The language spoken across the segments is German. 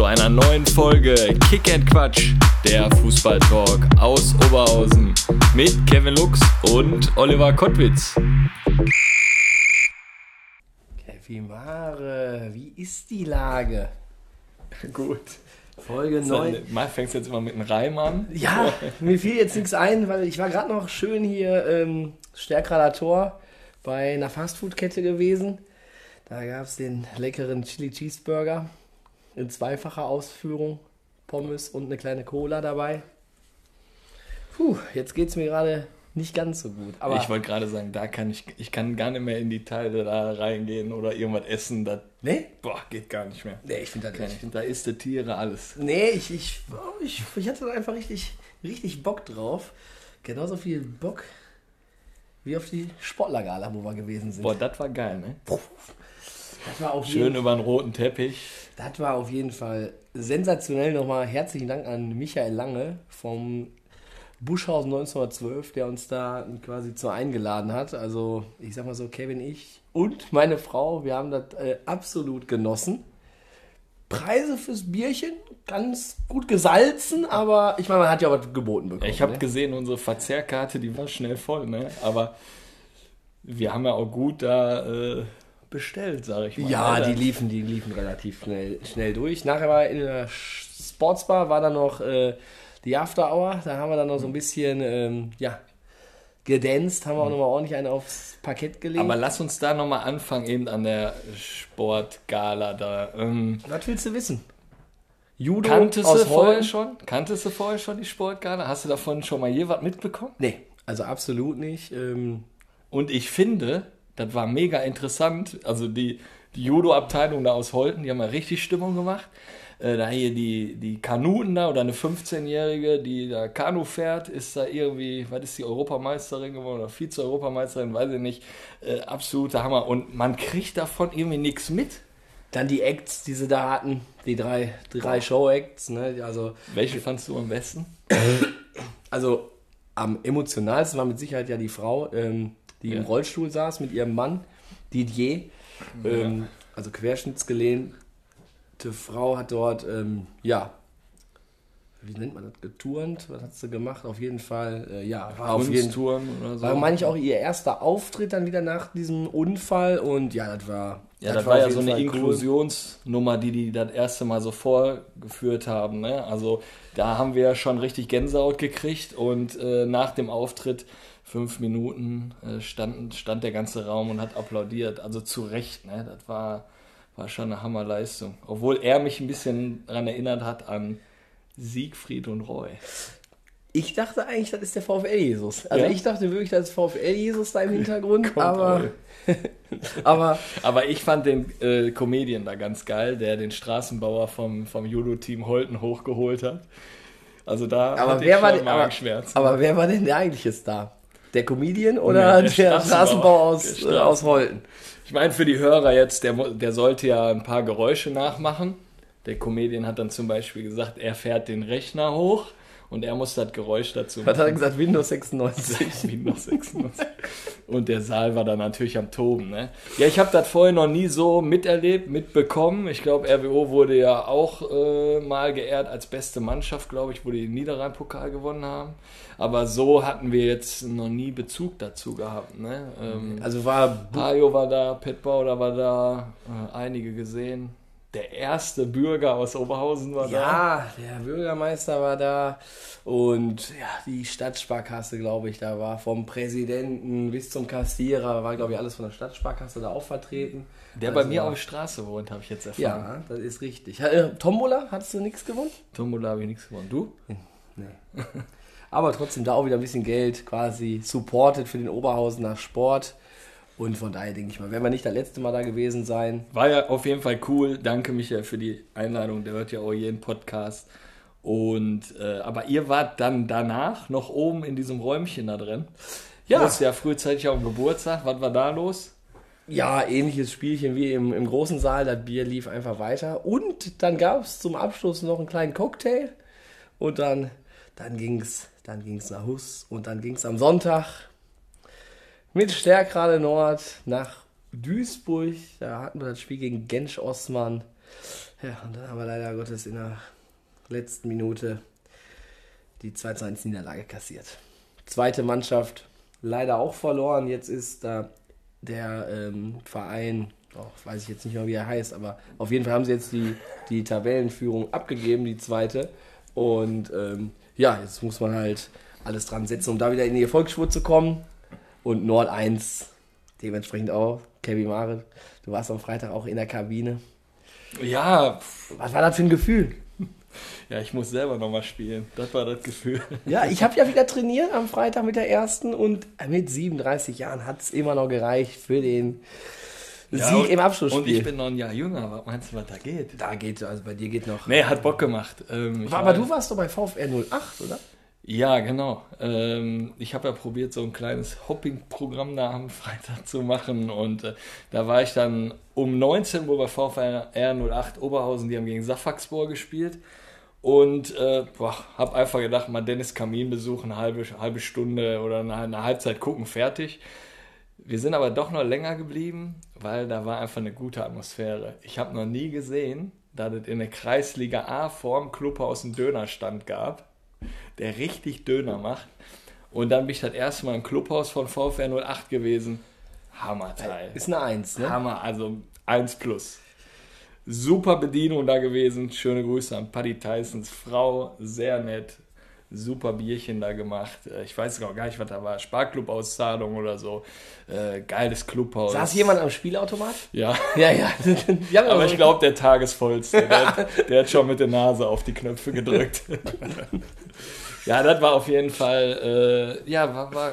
Zu einer neuen Folge Kick and Quatsch, der Fußballtalk aus Oberhausen mit Kevin Lux und Oliver Kottwitz. Kevin Mare, wie ist die Lage? Gut. Folge 9. Mal fängst du jetzt immer mit einem Reim an. Ja, mir fiel jetzt nichts ein, weil ich war gerade noch schön hier ähm, Stärkrader Tor bei einer Fastfood-Kette gewesen. Da gab es den leckeren Chili Cheeseburger in zweifacher Ausführung. Pommes und eine kleine Cola dabei. Puh, jetzt geht es mir gerade nicht ganz so gut. Aber ich wollte gerade sagen, da kann ich, ich kann gar nicht mehr in die Teile da reingehen oder irgendwas essen. Das, nee? boah, geht gar nicht mehr. Nee, ich finde das nicht. Da isst der Tiere alles. Nee, ich, ich, oh, ich, ich hatte da einfach richtig, richtig Bock drauf. Genauso viel Bock wie auf die Sportlergala, wo wir gewesen sind. Boah, das war geil, ne? Das war auf Schön über den roten Teppich. Das war auf jeden Fall sensationell. Nochmal herzlichen Dank an Michael Lange vom Buschhausen 1912, der uns da quasi zu eingeladen hat. Also, ich sag mal so, Kevin, ich und meine Frau, wir haben das äh, absolut genossen. Preise fürs Bierchen, ganz gut gesalzen, aber ich meine, man hat ja was geboten bekommen. Ich habe ne? gesehen, unsere Verzehrkarte, die war schnell voll, ne? Aber wir haben ja auch gut da äh, bestellt, sage ich mal. Ja, ne? die liefen, die liefen relativ schnell, schnell durch. Nachher war in der Sportsbar war dann noch äh, die After Hour. Da haben wir dann noch so ein bisschen ähm, ja, gedanzt, haben wir auch nochmal ordentlich einen aufs Parkett gelegt. Aber lass uns da nochmal anfangen, eben an der Sportgala da. Ähm, was willst du wissen? Judo kanntest du aus vorher Holland? schon? Kanntest du vorher schon die Sportgala? Hast du davon schon mal je was mitbekommen? Nee, also absolut nicht. Ähm, Und ich finde, das war mega interessant. Also die, die Judo-Abteilung da aus Holten, die haben ja richtig Stimmung gemacht. Äh, da hier die, die Kanuten da oder eine 15-Jährige, die da Kanu fährt, ist da irgendwie, was ist die Europameisterin geworden oder Vize-Europameisterin, weiß ich nicht. Äh, absoluter Hammer. Und man kriegt davon irgendwie nichts mit. dann die Acts, die sie da hatten, die drei, drei Show-Acts. Ne? Also, Welche fandst du am besten? also am emotionalsten war mit Sicherheit ja die Frau, ähm, die Ja. im Rollstuhl saß mit ihrem Mann, Didier. Ähm, also querschnittsgelähmte Frau hat dort, ähm, ja, wie nennt man das, geturnt? Was hat sie gemacht? Auf jeden Fall, äh, ja, war auf jeden oder so. War, meine ich, auch ihr erster Auftritt dann wieder nach diesem Unfall und ja, das war. Ja, das, war ja so eine cool. Inklusionsnummer, die die das erste Mal so vorgeführt haben. Ne? Also da haben wir schon richtig Gänsehaut gekriegt und äh, nach dem Auftritt fünf Minuten äh, stand, stand der ganze Raum und hat applaudiert. Also zu Recht, ne? das war, war schon eine Hammerleistung. Obwohl er mich ein bisschen daran erinnert hat an Siegfried und Roy. Ich dachte eigentlich, das ist der VfL-Jesus. Also Ja? ich dachte wirklich, das ist VfL-Jesus da im Hintergrund, aber, aber Aber ich fand den äh, Comedian da ganz geil, der den Straßenbauer vom, vom Judo-Team Holten hochgeholt hat. Also da Aber hatte wer, ich war denn, aber, aber wer war denn der eigentliche Star? Der Comedian oder Nee, der, der Straßenbau, aus, Der äh, aus Holten? Ich meine, für die Hörer jetzt, der, der sollte ja ein paar Geräusche nachmachen. Der Comedian hat dann zum Beispiel gesagt, er fährt den Rechner hoch und er muss das Geräusch dazu Was hat er gesagt? Windows 96. Windows 96. Und der Saal war dann natürlich am Toben. Ne? Ja, ich habe das vorher noch nie so miterlebt, mitbekommen. Ich glaube, RWO wurde ja auch äh, mal geehrt als beste Mannschaft, glaube ich, wo die den Niederrhein-Pokal gewonnen haben. Aber so hatten wir jetzt noch nie Bezug dazu gehabt. Ne? Ähm, Also war Hajo war da, Pet Bauder war da, äh, einige gesehen. Der erste Bürger aus Oberhausen war da. Ja, der Bürgermeister war da und ja, die Stadtsparkasse, glaube ich, da war vom Präsidenten bis zum Kassierer, war, glaube ich, alles von der Stadtsparkasse da auch vertreten. Der Also bei mir auf der Straße wohnt, habe ich jetzt erfahren. Ja, das ist richtig. Äh, Tombola, hattest du nichts gewonnen? Tombola habe ich nichts gewonnen. Du? Nee. Aber trotzdem da auch wieder ein bisschen Geld quasi supported für den Oberhausener Sport. Und von daher denke ich mal, werden wir nicht das letzte Mal da gewesen sein. War ja auf jeden Fall cool. Danke, Michael, für die Einladung. Der hört ja auch jeden Podcast. Und, äh, aber ihr wart dann danach noch oben in diesem Räumchen da drin. Ja. Du warst ja frühzeitig auf dem Geburtstag. Was war da los? Ja, ähnliches Spielchen wie im, im großen Saal. Das Bier lief einfach weiter. Und dann gab es zum Abschluss noch einen kleinen Cocktail. Und dann, dann ging es dann ging's nach Hus. Und dann ging es am Sonntag mit Stärkrade Nord nach Duisburg. Da hatten wir das Spiel gegen Gensch Osman. Ja, und dann haben wir leider Gottes in der letzten Minute die 2 zu 1 Niederlage kassiert. Zweite Mannschaft leider auch verloren. Jetzt ist da der ähm, Verein, oh, weiß ich jetzt nicht mehr, wie er heißt, aber auf jeden Fall haben sie jetzt die, die Tabellenführung abgegeben, die zweite. Und ähm, ja, jetzt muss man halt alles dran setzen, um da wieder in die Erfolgsspur zu kommen. Und Nord 1 dementsprechend auch. Kevin Marit, du warst am Freitag auch in der Kabine. Ja, Was war das für ein Gefühl? ja, ich muss selber nochmal spielen. Das war das Gefühl. Ja, ich habe ja wieder trainiert am Freitag mit der ersten und mit 37 Jahren hat es immer noch gereicht für den Ja, Sieg und- im Abschlussspiel. Und ich bin noch ein Jahr jünger. Was meinst du, was da geht? da geht, also bei dir geht noch. Nee, hat Bock gemacht. Ähm, aber war- du warst doch bei VfR 08, oder? Ja, genau. Ähm, ich habe ja probiert, so ein kleines Hopping-Programm da am Freitag zu machen und äh, da war ich dann um 19 Uhr bei VfR 08 Oberhausen, die haben gegen Safaxbor gespielt und äh, habe einfach gedacht, mal Dennis Kamin besuchen, eine halbe, halbe Stunde oder eine, eine Halbzeit gucken, fertig. Wir sind aber doch noch länger geblieben, weil da war einfach eine gute Atmosphäre. Ich habe noch nie gesehen, dass es in der Kreisliga A vorm Clubhaus einen Dönerstand gab, der richtig Döner macht. Und dann bin ich das erste Mal im Clubhaus von VfR 08 gewesen. Hammerteil. Ist eine Eins, ne? Hammer, also 1 plus. Super Bedienung da gewesen. Schöne Grüße an Paddy Tysons Frau. Sehr nett. Super Bierchen da gemacht. Äh, Ich weiß gar nicht, was da war. Sparklub-Auszahlung oder so. Äh, geiles Clubhaus. Saß jemand am Spielautomat? Ja. Ja, ja. Aber ich glaube, der Tagesvollste, der, der hat schon mit der Nase auf die Knöpfe gedrückt. ja, das war auf jeden Fall, äh, ja, war, war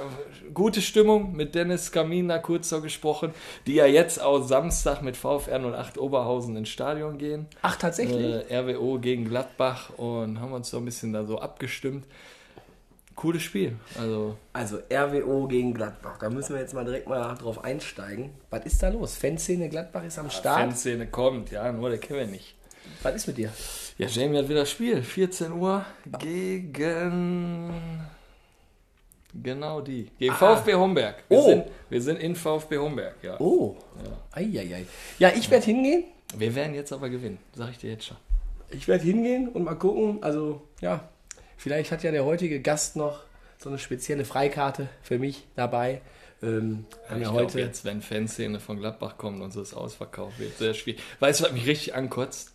gute Stimmung mit Dennis Kamin da kurz so gesprochen, die ja jetzt auch Samstag mit VfR 08 Oberhausen ins Stadion gehen. Ach, tatsächlich? Äh, RWO gegen Gladbach und haben uns so ein bisschen da so abgestimmt. Cooles Spiel. Also, Also RWO gegen Gladbach. Da müssen wir jetzt mal direkt mal drauf einsteigen. Was ist da los? Fanszene Gladbach ist am Start. Fanszene kommt, ja, nur der Kevin nicht. Was ist mit dir? Ja, Jamie hat wieder Spiel. 14 Uhr gegen. Genau die. Gegen VfB Homberg. Wir, Oh. sind, wir sind in VfB Homberg, ja. Oh. Eieiei. Ja, ich werde hingehen. Wir werden jetzt aber gewinnen, sag ich dir jetzt schon. Ich werde hingehen und mal gucken. Also, ja, vielleicht hat ja der heutige Gast noch so eine spezielle Freikarte für mich dabei. Ähm, haben ich ja glaube heute. jetzt, wenn Fanszene von Gladbach kommt und so es ausverkauft wird, sehr schwierig. Weißt du, was mich richtig ankotzt?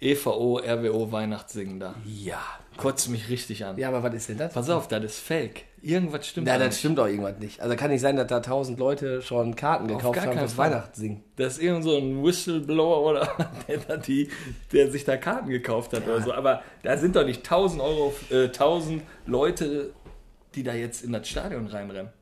EVO, RWO, Weihnachtssingen da. Ja. Kotzt mich richtig an. Ja, aber was ist denn das? Pass auf, das ist fake. Irgendwas stimmt Na, da das nicht. stimmt doch irgendwas nicht. Also kann nicht sein, dass da tausend Leute schon Karten gekauft haben fürs. Weihnachtssingen. Das ist irgend so ein Whistleblower oder der, die, der sich da Karten gekauft hat oder so. Aber da sind doch nicht 1000 Euro, äh, 1000 Leute, die da jetzt in das Stadion reinrennen.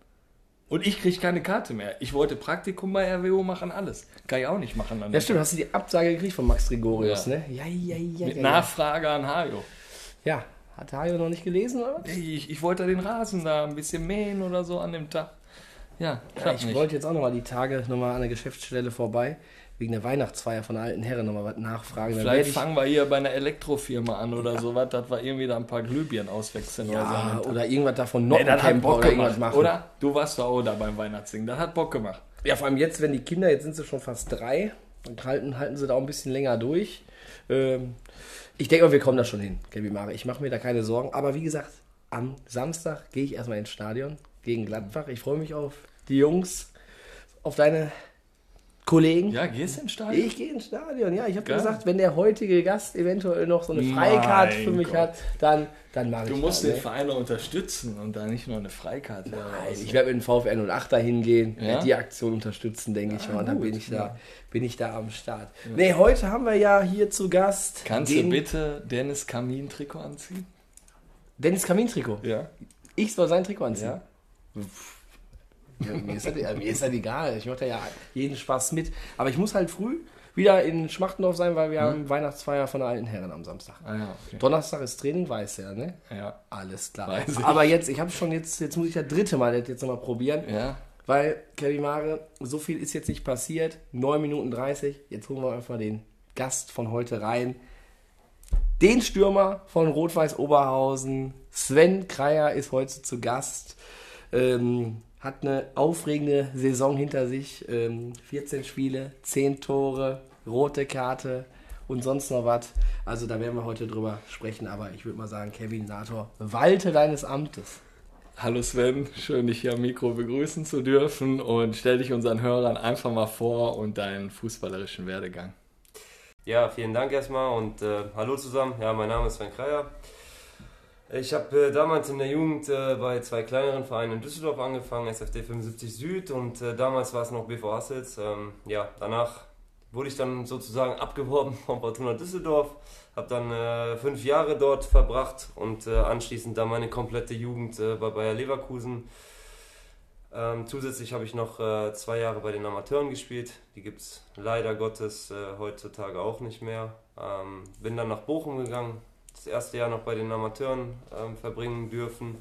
Und ich kriege keine Karte mehr. Ich wollte Praktikum bei RWO machen, alles. Kann ich auch nicht machen. Dann Ja, stimmt. Hast du die Absage gekriegt von Max Gregorius, Ja. ne? Ja, ja, ja. Mit ja, Nachfrage an Hajo. ja. Hat Hajo noch nicht gelesen, oder? was? Ich, ich wollte den Rasen da ein bisschen mähen oder so an dem Tag. Ja, Ja, ich nicht. wollte jetzt auch nochmal die Tage nochmal an der Geschäftsstelle vorbei, wegen der Weihnachtsfeier von der alten Herren nochmal was nachfragen. Vielleicht ich, fangen wir hier bei einer Elektrofirma an oder sowas, dass wir irgendwie da ein paar Glühbirnen auswechseln oder so. ja, dem Tag. oder irgendwas davon Nee, das hat Bock oder gemacht, machen. oder? Du warst doch auch da beim Weihnachtssingen. Das hat Bock gemacht. Ja, vor allem jetzt, wenn die Kinder, jetzt sind sie schon fast drei, dann halten, halten sie da auch ein bisschen länger durch. Ähm, ich denke mal, wir kommen da schon hin, Kevin Mare. Ich mache mir da keine Sorgen. Aber wie gesagt, am Samstag gehe ich erstmal ins Stadion gegen Gladbach. Ich freue mich auf die Jungs, auf deine Kollegen. Ja, gehst du ins Stadion? Ich gehe ins Stadion, ja. Ich habe gesagt, wenn der heutige Gast eventuell noch so eine Freikarte für mich Gott. hat, dann, dann mache ich Du musst das, den ne? Verein noch unterstützen und da nicht nur eine Freikarte. Nein, raus. ich werde mit dem VfR 08 da hingehen, Ja? die Aktion unterstützen, denke ich mal. Und dann bin ich da, ja. bin ich da am Start. Nee, heute haben wir ja hier zu Gast Kannst du bitte Dennis Kamin Trikot anziehen? Dennis Kamin-Trikot. Ja. Ich soll sein Trikot anziehen. Ja. Ja, mir, ist das, mir ist das egal. Ich mache da ja jeden Spaß mit. Aber ich muss halt früh, wieder in Schmachtendorf sein, weil wir haben Weihnachtsfeier von der alten Herren am Samstag. Ah ja, okay. Donnerstag ist Training, weiß er, ne? Ja. Alles klar. Aber jetzt, ich habe schon jetzt, jetzt muss ich das dritte Mal das jetzt nochmal probieren. Ja. Weil, Kevin Mare, so viel ist jetzt nicht passiert. 9 Minuten 30. Jetzt holen wir einfach den Gast von heute rein. Den Stürmer von Rot-Weiß Oberhausen. Sven Kreier ist heute zu Gast. Ähm, hat eine aufregende Saison hinter sich. Ähm, 14 Spiele, 10 Tore, rote Karte und sonst noch was. Also da werden wir heute drüber sprechen. Aber ich würde mal sagen, Kevin Nator, walte deines Amtes. Hallo Sven, schön dich hier am Mikro begrüßen zu dürfen und stell dich unseren Hörern einfach mal vor und deinen fußballerischen Werdegang. Ja, vielen Dank erstmal und äh, hallo zusammen. Ja, mein Name ist Sven Kreier. Ich habe äh, damals in der Jugend äh, bei zwei kleineren Vereinen in Düsseldorf angefangen, SFD 75 Süd und äh, damals war es noch BV Hassels. Ähm, ja, danach wurde ich dann sozusagen abgeworben von Fortuna Düsseldorf, habe dann äh, fünf Jahre dort verbracht und äh, anschließend dann meine komplette Jugend äh, bei Bayer Leverkusen. Ähm, zusätzlich habe ich noch zwei Jahre bei den Amateuren gespielt. Die gibt es leider Gottes heutzutage auch nicht mehr. Ähm, bin dann nach Bochum gegangen, das erste Jahr noch bei den Amateuren ähm, verbringen dürfen.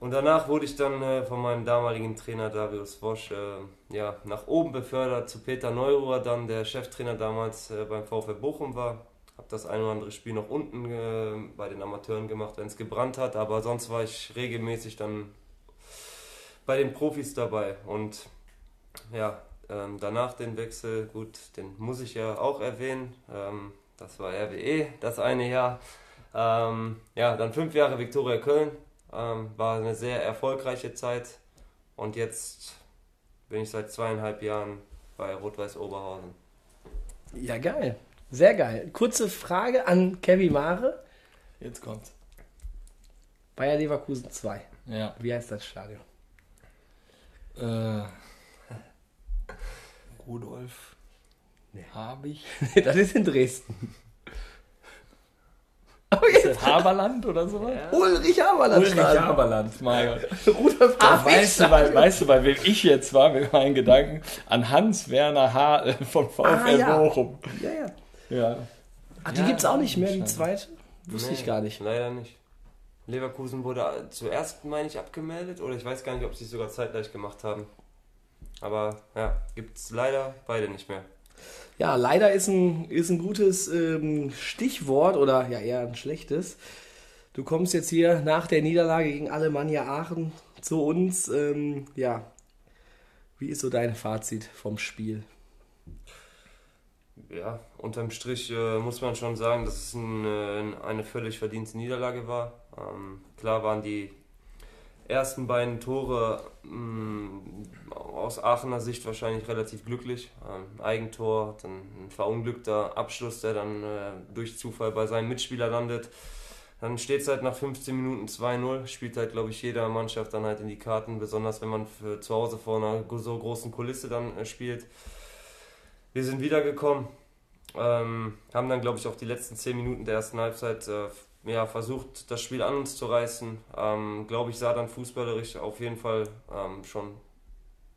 Und danach wurde ich dann äh, von meinem damaligen Trainer Darius Wosch äh, ja, nach oben befördert zu Peter Neururer, dann der Cheftrainer damals äh, beim VfL Bochum war. Habe das ein oder andere Spiel noch unten äh, bei den Amateuren gemacht, wenn es gebrannt hat, aber sonst war ich regelmäßig dann bei den Profis dabei. Und ja, ähm, danach den Wechsel, gut, den muss ich ja auch erwähnen. Ähm, das war RWE, das eine Jahr. Ähm, ja, dann fünf Jahre Viktoria Köln. Ähm, war eine sehr erfolgreiche Zeit. Und jetzt bin ich seit zweieinhalb Jahren bei Rot-Weiß Oberhausen. Ja, geil. Sehr geil. Kurze Frage an Kevin Mare. Jetzt kommt's. Bayer Leverkusen 2. Ja. Wie heißt das Stadion? Äh, Rudolf Habich. das ist in Dresden. Ist das Haberland oder so? Ulrich Haberland Ulrich. Haberland, mein Gott. Rudolf Ja, Habich weißt, du, bei, weißt du, bei wem ich jetzt war mit meinen Gedanken? An Hans-Werner H. äh, vom VfL Ah, ja. Bochum. Ja, ja. Ja. Ach, die Ja, gibt's auch nicht mehr, die zweite? Wusste ich Nee, gar nicht. Leider nicht. Leverkusen wurde zuerst, meine ich, abgemeldet oder ich weiß gar nicht, ob sie es sogar zeitgleich gemacht haben. Aber ja, gibt es leider beide nicht mehr. Ja, leider ist ein, ist ein gutes ähm, Stichwort oder ja eher ein schlechtes. Du kommst jetzt hier nach der Niederlage gegen Alemannia Aachen zu uns. Ähm, ja, wie ist so dein Fazit vom Spiel? Ja, unterm Strich äh, muss man schon sagen, dass es ein, äh, eine völlig verdiente Niederlage war. Ähm, klar waren die ersten beiden Tore mh, aus Aachener Sicht wahrscheinlich relativ glücklich. Ähm, Eigentor, dann ein verunglückter Abschluss, der dann äh, durch Zufall bei seinem Mitspieler landet. Dann steht es halt nach 15 Minuten 2-0, spielt halt, glaube ich, jeder Mannschaft dann halt in die Karten, besonders wenn man für zu Hause vor einer so großen Kulisse dann äh, spielt. Wir sind wiedergekommen, ähm, haben dann, glaube ich, auch die letzten 10 Minuten der ersten Halbzeit äh, ja, versucht, das Spiel an uns zu reißen. Ähm, glaube ich, sah dann fußballerisch auf jeden Fall ähm, schon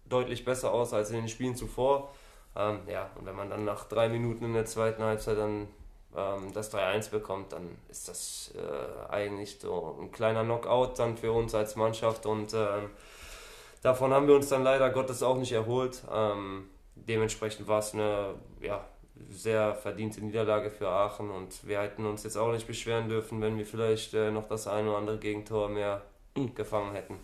deutlich besser aus als in den Spielen zuvor. Ähm, ja, und wenn man dann nach drei Minuten in der zweiten Halbzeit dann ähm, das 3-1 bekommt, dann ist das äh, eigentlich so ein kleiner Knockout dann für uns als Mannschaft und ähm, davon haben wir uns dann leider Gottes auch nicht erholt. Ähm, dementsprechend war es eine ja, sehr verdiente Niederlage für Aachen und wir hätten uns jetzt auch nicht beschweren dürfen, wenn wir vielleicht äh, noch das ein oder andere Gegentor mehr gefangen hätten.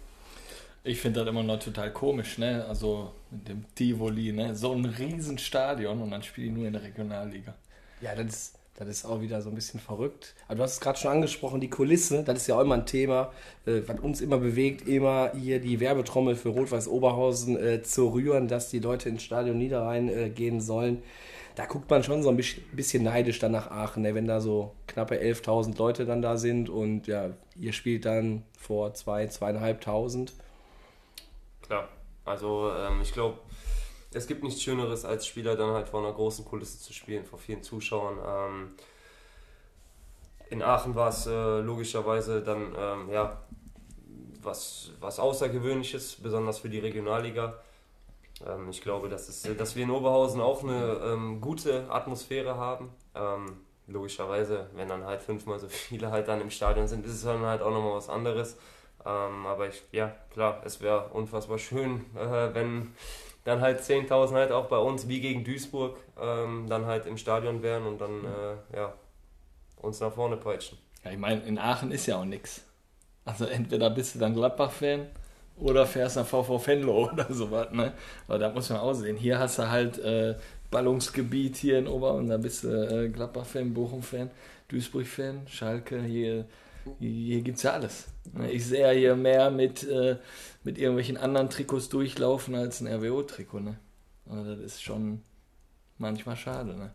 Ich finde das immer noch total komisch, ne? Also mit dem Tivoli, ne? So ein Riesenstadion und dann spiele ich nur in der Regionalliga. Ja, das ist, das ist auch wieder so ein bisschen verrückt. Aber du hast es gerade schon angesprochen, die Kulisse, das ist ja auch immer ein Thema, äh, was uns immer bewegt, immer hier die Werbetrommel für Rot-Weiß Oberhausen äh, zu rühren, dass die Leute ins Stadion Niederrhein äh, gehen sollen. Da guckt man schon so ein bisschen, neidisch dann nach Aachen, ne? wenn da so knappe 11.000 Leute dann da sind und ja, ihr spielt dann vor zwei, zweieinhalbtausend. Klar, also ähm, ich glaube, es gibt nichts Schöneres als Spieler dann halt vor einer großen Kulisse zu spielen, vor vielen Zuschauern. Ähm, in Aachen war es äh, logischerweise dann ähm, ja, was, was Außergewöhnliches, besonders für die Regionalliga. Ähm, ich glaube, dass, es, dass wir in Oberhausen auch eine ähm, gute Atmosphäre haben. Ähm, logischerweise, wenn dann halt fünfmal so viele halt dann im Stadion sind, ist es dann halt auch nochmal was anderes. Ähm, aber ich, ja, klar, es wäre unfassbar schön, äh, wenn dann halt 10.000 halt auch bei uns wie gegen Duisburg ähm, dann halt im Stadion wären und dann äh, ja, uns nach vorne peitschen. Ja, ich meine, in Aachen ist ja auch nichts. Also entweder bist du dann Gladbach-Fan oder fährst nach VV Venlo oder sowas, ne? Aber da muss man auch sehen. Hier hast du halt äh, Ballungsgebiet hier in Ober und da bist du äh, Gladbach-Fan, Bochum-Fan, Duisburg-Fan, Schalke, hier, hier gibt es ja alles. Ne? Ich sehe ja hier mehr mit, äh, mit irgendwelchen anderen Trikots durchlaufen als ein RWO-Trikot, ne? Also das ist schon manchmal schade, ne?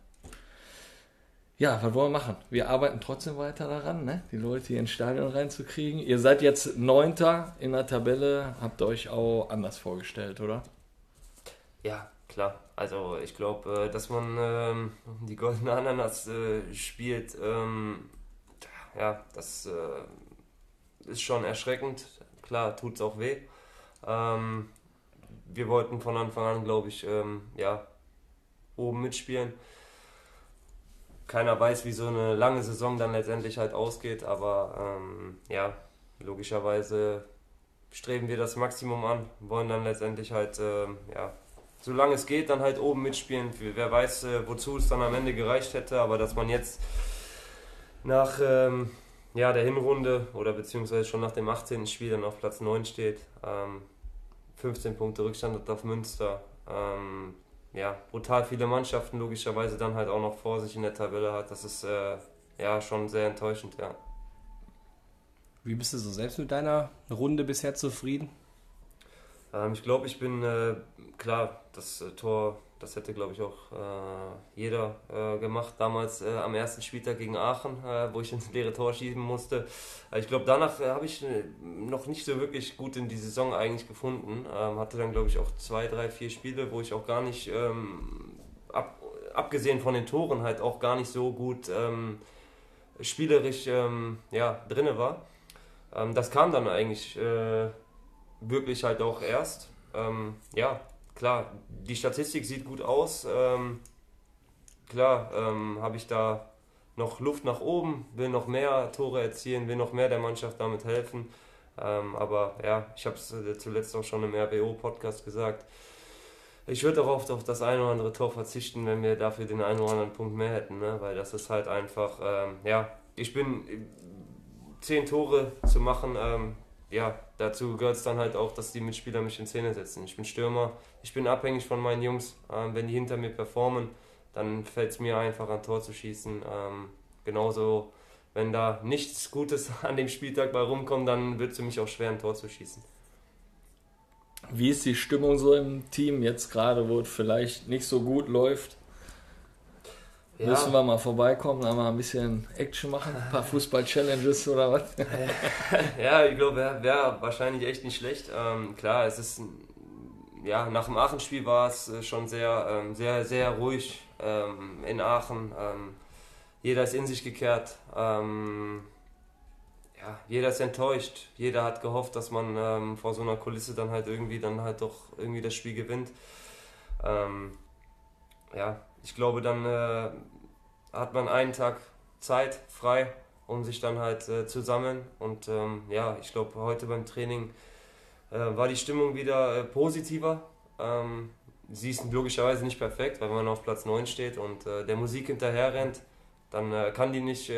Ja, was wollen wir machen? Wir arbeiten trotzdem weiter daran, ne? die Leute hier ins Stadion reinzukriegen. Ihr seid jetzt Neunter in der Tabelle, habt euch auch anders vorgestellt, oder? Ja, klar. Also ich glaube, äh, dass man ähm, die goldene Ananas äh, spielt, ähm, ja, das äh, ist schon erschreckend. Klar, tut es auch weh. Ähm, wir wollten von Anfang an, glaube ich, ähm, ja, oben mitspielen keiner weiß, wie so eine lange Saison dann letztendlich halt ausgeht, aber ähm, ja, logischerweise streben wir das Maximum an, wollen dann letztendlich halt, äh, ja, solange es geht, dann halt oben mitspielen. Wer weiß, äh, wozu es dann am Ende gereicht hätte, aber dass man jetzt nach ähm, ja, der Hinrunde oder beziehungsweise schon nach dem 18. Spiel dann auf Platz 9 steht, ähm, 15 Punkte Rückstand auf Münster, ähm, ja, brutal viele Mannschaften logischerweise dann halt auch noch vor sich in der Tabelle hat. Das ist äh, ja schon sehr enttäuschend, ja. Wie bist du so selbst mit deiner Runde bisher zufrieden? Ähm, ich glaube, ich bin äh, klar, das äh, Tor das hätte, glaube ich, auch äh, jeder äh, gemacht, damals äh, am ersten Spieltag gegen Aachen, äh, wo ich ins leere Tor schießen musste. Äh, ich glaube, danach äh, habe ich noch nicht so wirklich gut in die Saison eigentlich gefunden. Ähm, hatte dann, glaube ich, auch zwei, drei, vier Spiele, wo ich auch gar nicht, ähm, ab, abgesehen von den Toren, halt auch gar nicht so gut ähm, spielerisch ähm, ja, drinne war. Ähm, das kam dann eigentlich wirklich halt auch erst. Ähm, ja, klar, die Statistik sieht gut aus. Ähm, klar, ähm, habe ich da noch Luft nach oben, will noch mehr Tore erzielen, will noch mehr der Mannschaft damit helfen. Ähm, aber ja, ich habe es äh, zuletzt auch schon im RBO-Podcast gesagt. Ich würde auch oft auf das eine oder andere Tor verzichten, wenn wir dafür den einen oder anderen Punkt mehr hätten, ne? weil das ist halt einfach, ähm, ja, ich bin äh, zehn Tore zu machen, ähm, ja, dazu gehört es dann halt auch, dass die Mitspieler mich in Szene setzen. Ich bin Stürmer, ich bin abhängig von meinen Jungs. Ähm, wenn die hinter mir performen, dann fällt es mir einfach ein Tor zu schießen. Ähm, genauso, wenn da nichts Gutes an dem Spieltag bei rumkommt, dann wird es für mich auch schwer, ein Tor zu schießen. Wie ist die Stimmung so im Team jetzt gerade, wo es vielleicht nicht so gut läuft? Ja. Müssen wir mal vorbeikommen, da mal ein bisschen Action machen, ein paar Fußball-Challenges oder was? ja, ich glaube, wäre wär wahrscheinlich echt nicht schlecht. Ähm, klar, es ist, ja, nach dem Aachen-Spiel war es äh, schon sehr, ähm, sehr, sehr ruhig ähm, in Aachen. Ähm, jeder ist in sich gekehrt. Ähm, ja, jeder ist enttäuscht. Jeder hat gehofft, dass man ähm, vor so einer Kulisse dann halt irgendwie dann halt doch irgendwie das Spiel gewinnt. ja, ich glaube, dann äh, hat man einen Tag Zeit frei, um sich dann halt äh, zu sammeln. Und ähm, ja, ich glaube, heute beim Training äh, war die Stimmung wieder äh, positiver. Ähm, sie ist logischerweise nicht perfekt, weil man auf Platz 9 steht und äh, der Musik hinterher rennt. Dann äh, kann die nicht,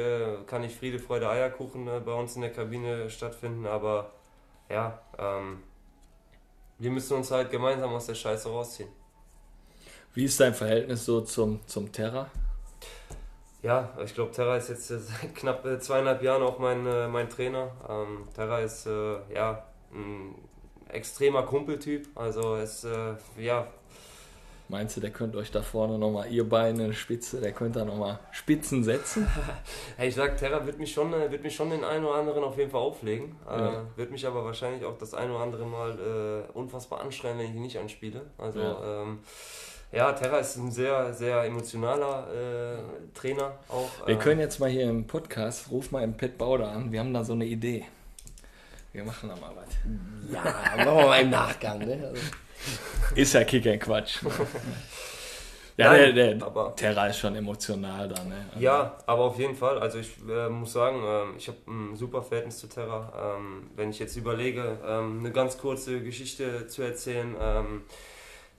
kann nicht Friede, Freude, Eierkuchen bei uns in der Kabine stattfinden, aber ja, ähm, wir müssen uns halt gemeinsam aus der Scheiße rausziehen. Wie ist dein Verhältnis so zum, zum Terra? Ja, ich glaube, Terra ist jetzt seit knapp äh, zweieinhalb Jahren auch mein, äh, mein Trainer. Ähm, Terra ist äh, ja ein extremer Kumpeltyp. Also ist ja. Meinst du, der könnte euch da vorne nochmal, ihr Beine Spitze, der könnte da nochmal Spitzen setzen? hey, ich sag, Terra wird mich, schon, wird mich schon den einen oder anderen auf jeden Fall auflegen. Ja. Äh, wird mich aber wahrscheinlich auch das ein oder andere Mal äh, unfassbar anschreien, wenn ich ihn nicht anspiele. Also ja. ähm, ja, Terra ist ein sehr, sehr emotionaler äh, Trainer auch. Wir können jetzt mal hier im Podcast, ruf mal im Pet Bauder an, wir haben da so eine Idee. Wir machen da mal was. Ja, machen wir mal im Nachgang. Ne? Also. Ist ja Kick Quatsch. Ja, Nein, der, der aber- Terra ist schon emotional da, ne? Also, Ja, aber auf jeden Fall. Also ich äh, muss sagen, ähm, ich habe ein super Verhältnis zu Terra. Ähm, wenn ich jetzt überlege, ähm, eine ganz kurze Geschichte zu erzählen, ähm,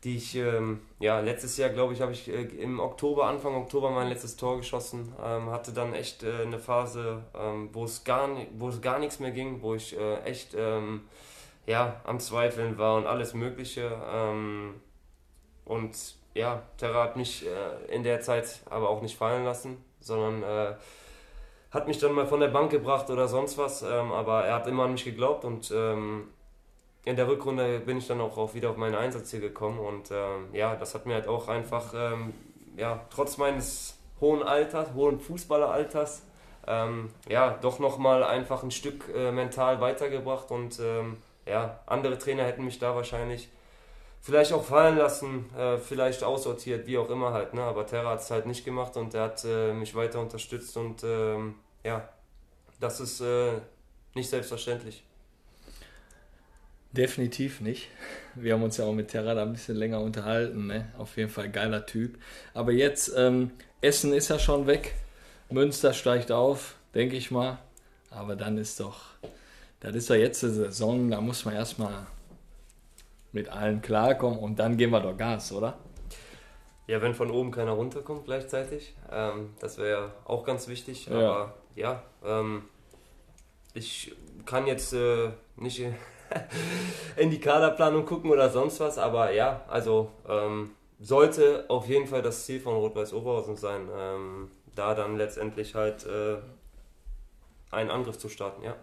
die ich, ähm, ja, letztes Jahr, glaube ich, habe ich äh, im Oktober, Anfang Oktober mein letztes Tor geschossen. Ähm, hatte dann echt äh, eine Phase, ähm, wo es gar, wo es gar nichts mehr ging, wo ich äh, echt, ähm, ja, am Zweifeln war und alles Mögliche. Ähm, und ja, Terra hat mich äh, in der Zeit aber auch nicht fallen lassen, sondern äh, hat mich dann mal von der Bank gebracht oder sonst was. Ähm, aber er hat immer an mich geglaubt und in der Rückrunde bin ich dann auch, auch wieder auf meinen Einsatz hier gekommen. Und ähm, ja, das hat mir halt auch einfach, ähm, ja, trotz meines hohen Alters, hohen Fußballeralters, ähm, ja, doch nochmal einfach ein Stück äh, mental weitergebracht. Und ähm, ja, andere Trainer hätten mich da wahrscheinlich vielleicht auch fallen lassen, äh, vielleicht aussortiert, wie auch immer halt. Ne? Aber Terra hat es halt nicht gemacht und er hat äh, mich weiter unterstützt und ähm, ja, das ist äh, nicht selbstverständlich. Definitiv nicht. Wir haben uns ja auch mit Terra da ein bisschen länger unterhalten, ne? Auf jeden Fall geiler Typ. Aber jetzt, ähm, Essen ist ja schon weg. Münster steigt auf, denke ich mal. Aber dann ist doch, das ist doch jetzt die Saison, da muss man erstmal mit allen klarkommen und dann geben wir doch Gas, oder? Ja, wenn von oben keiner runterkommt gleichzeitig, ähm, das wäre ja auch ganz wichtig. Ja. Aber ja, ähm, ich kann jetzt äh, nicht in die Kaderplanung gucken oder sonst was, aber ja, also ähm, sollte auf jeden Fall das Ziel von Rot-Weiß Oberhausen sein, ähm, da dann letztendlich halt äh, einen Angriff zu starten, ja.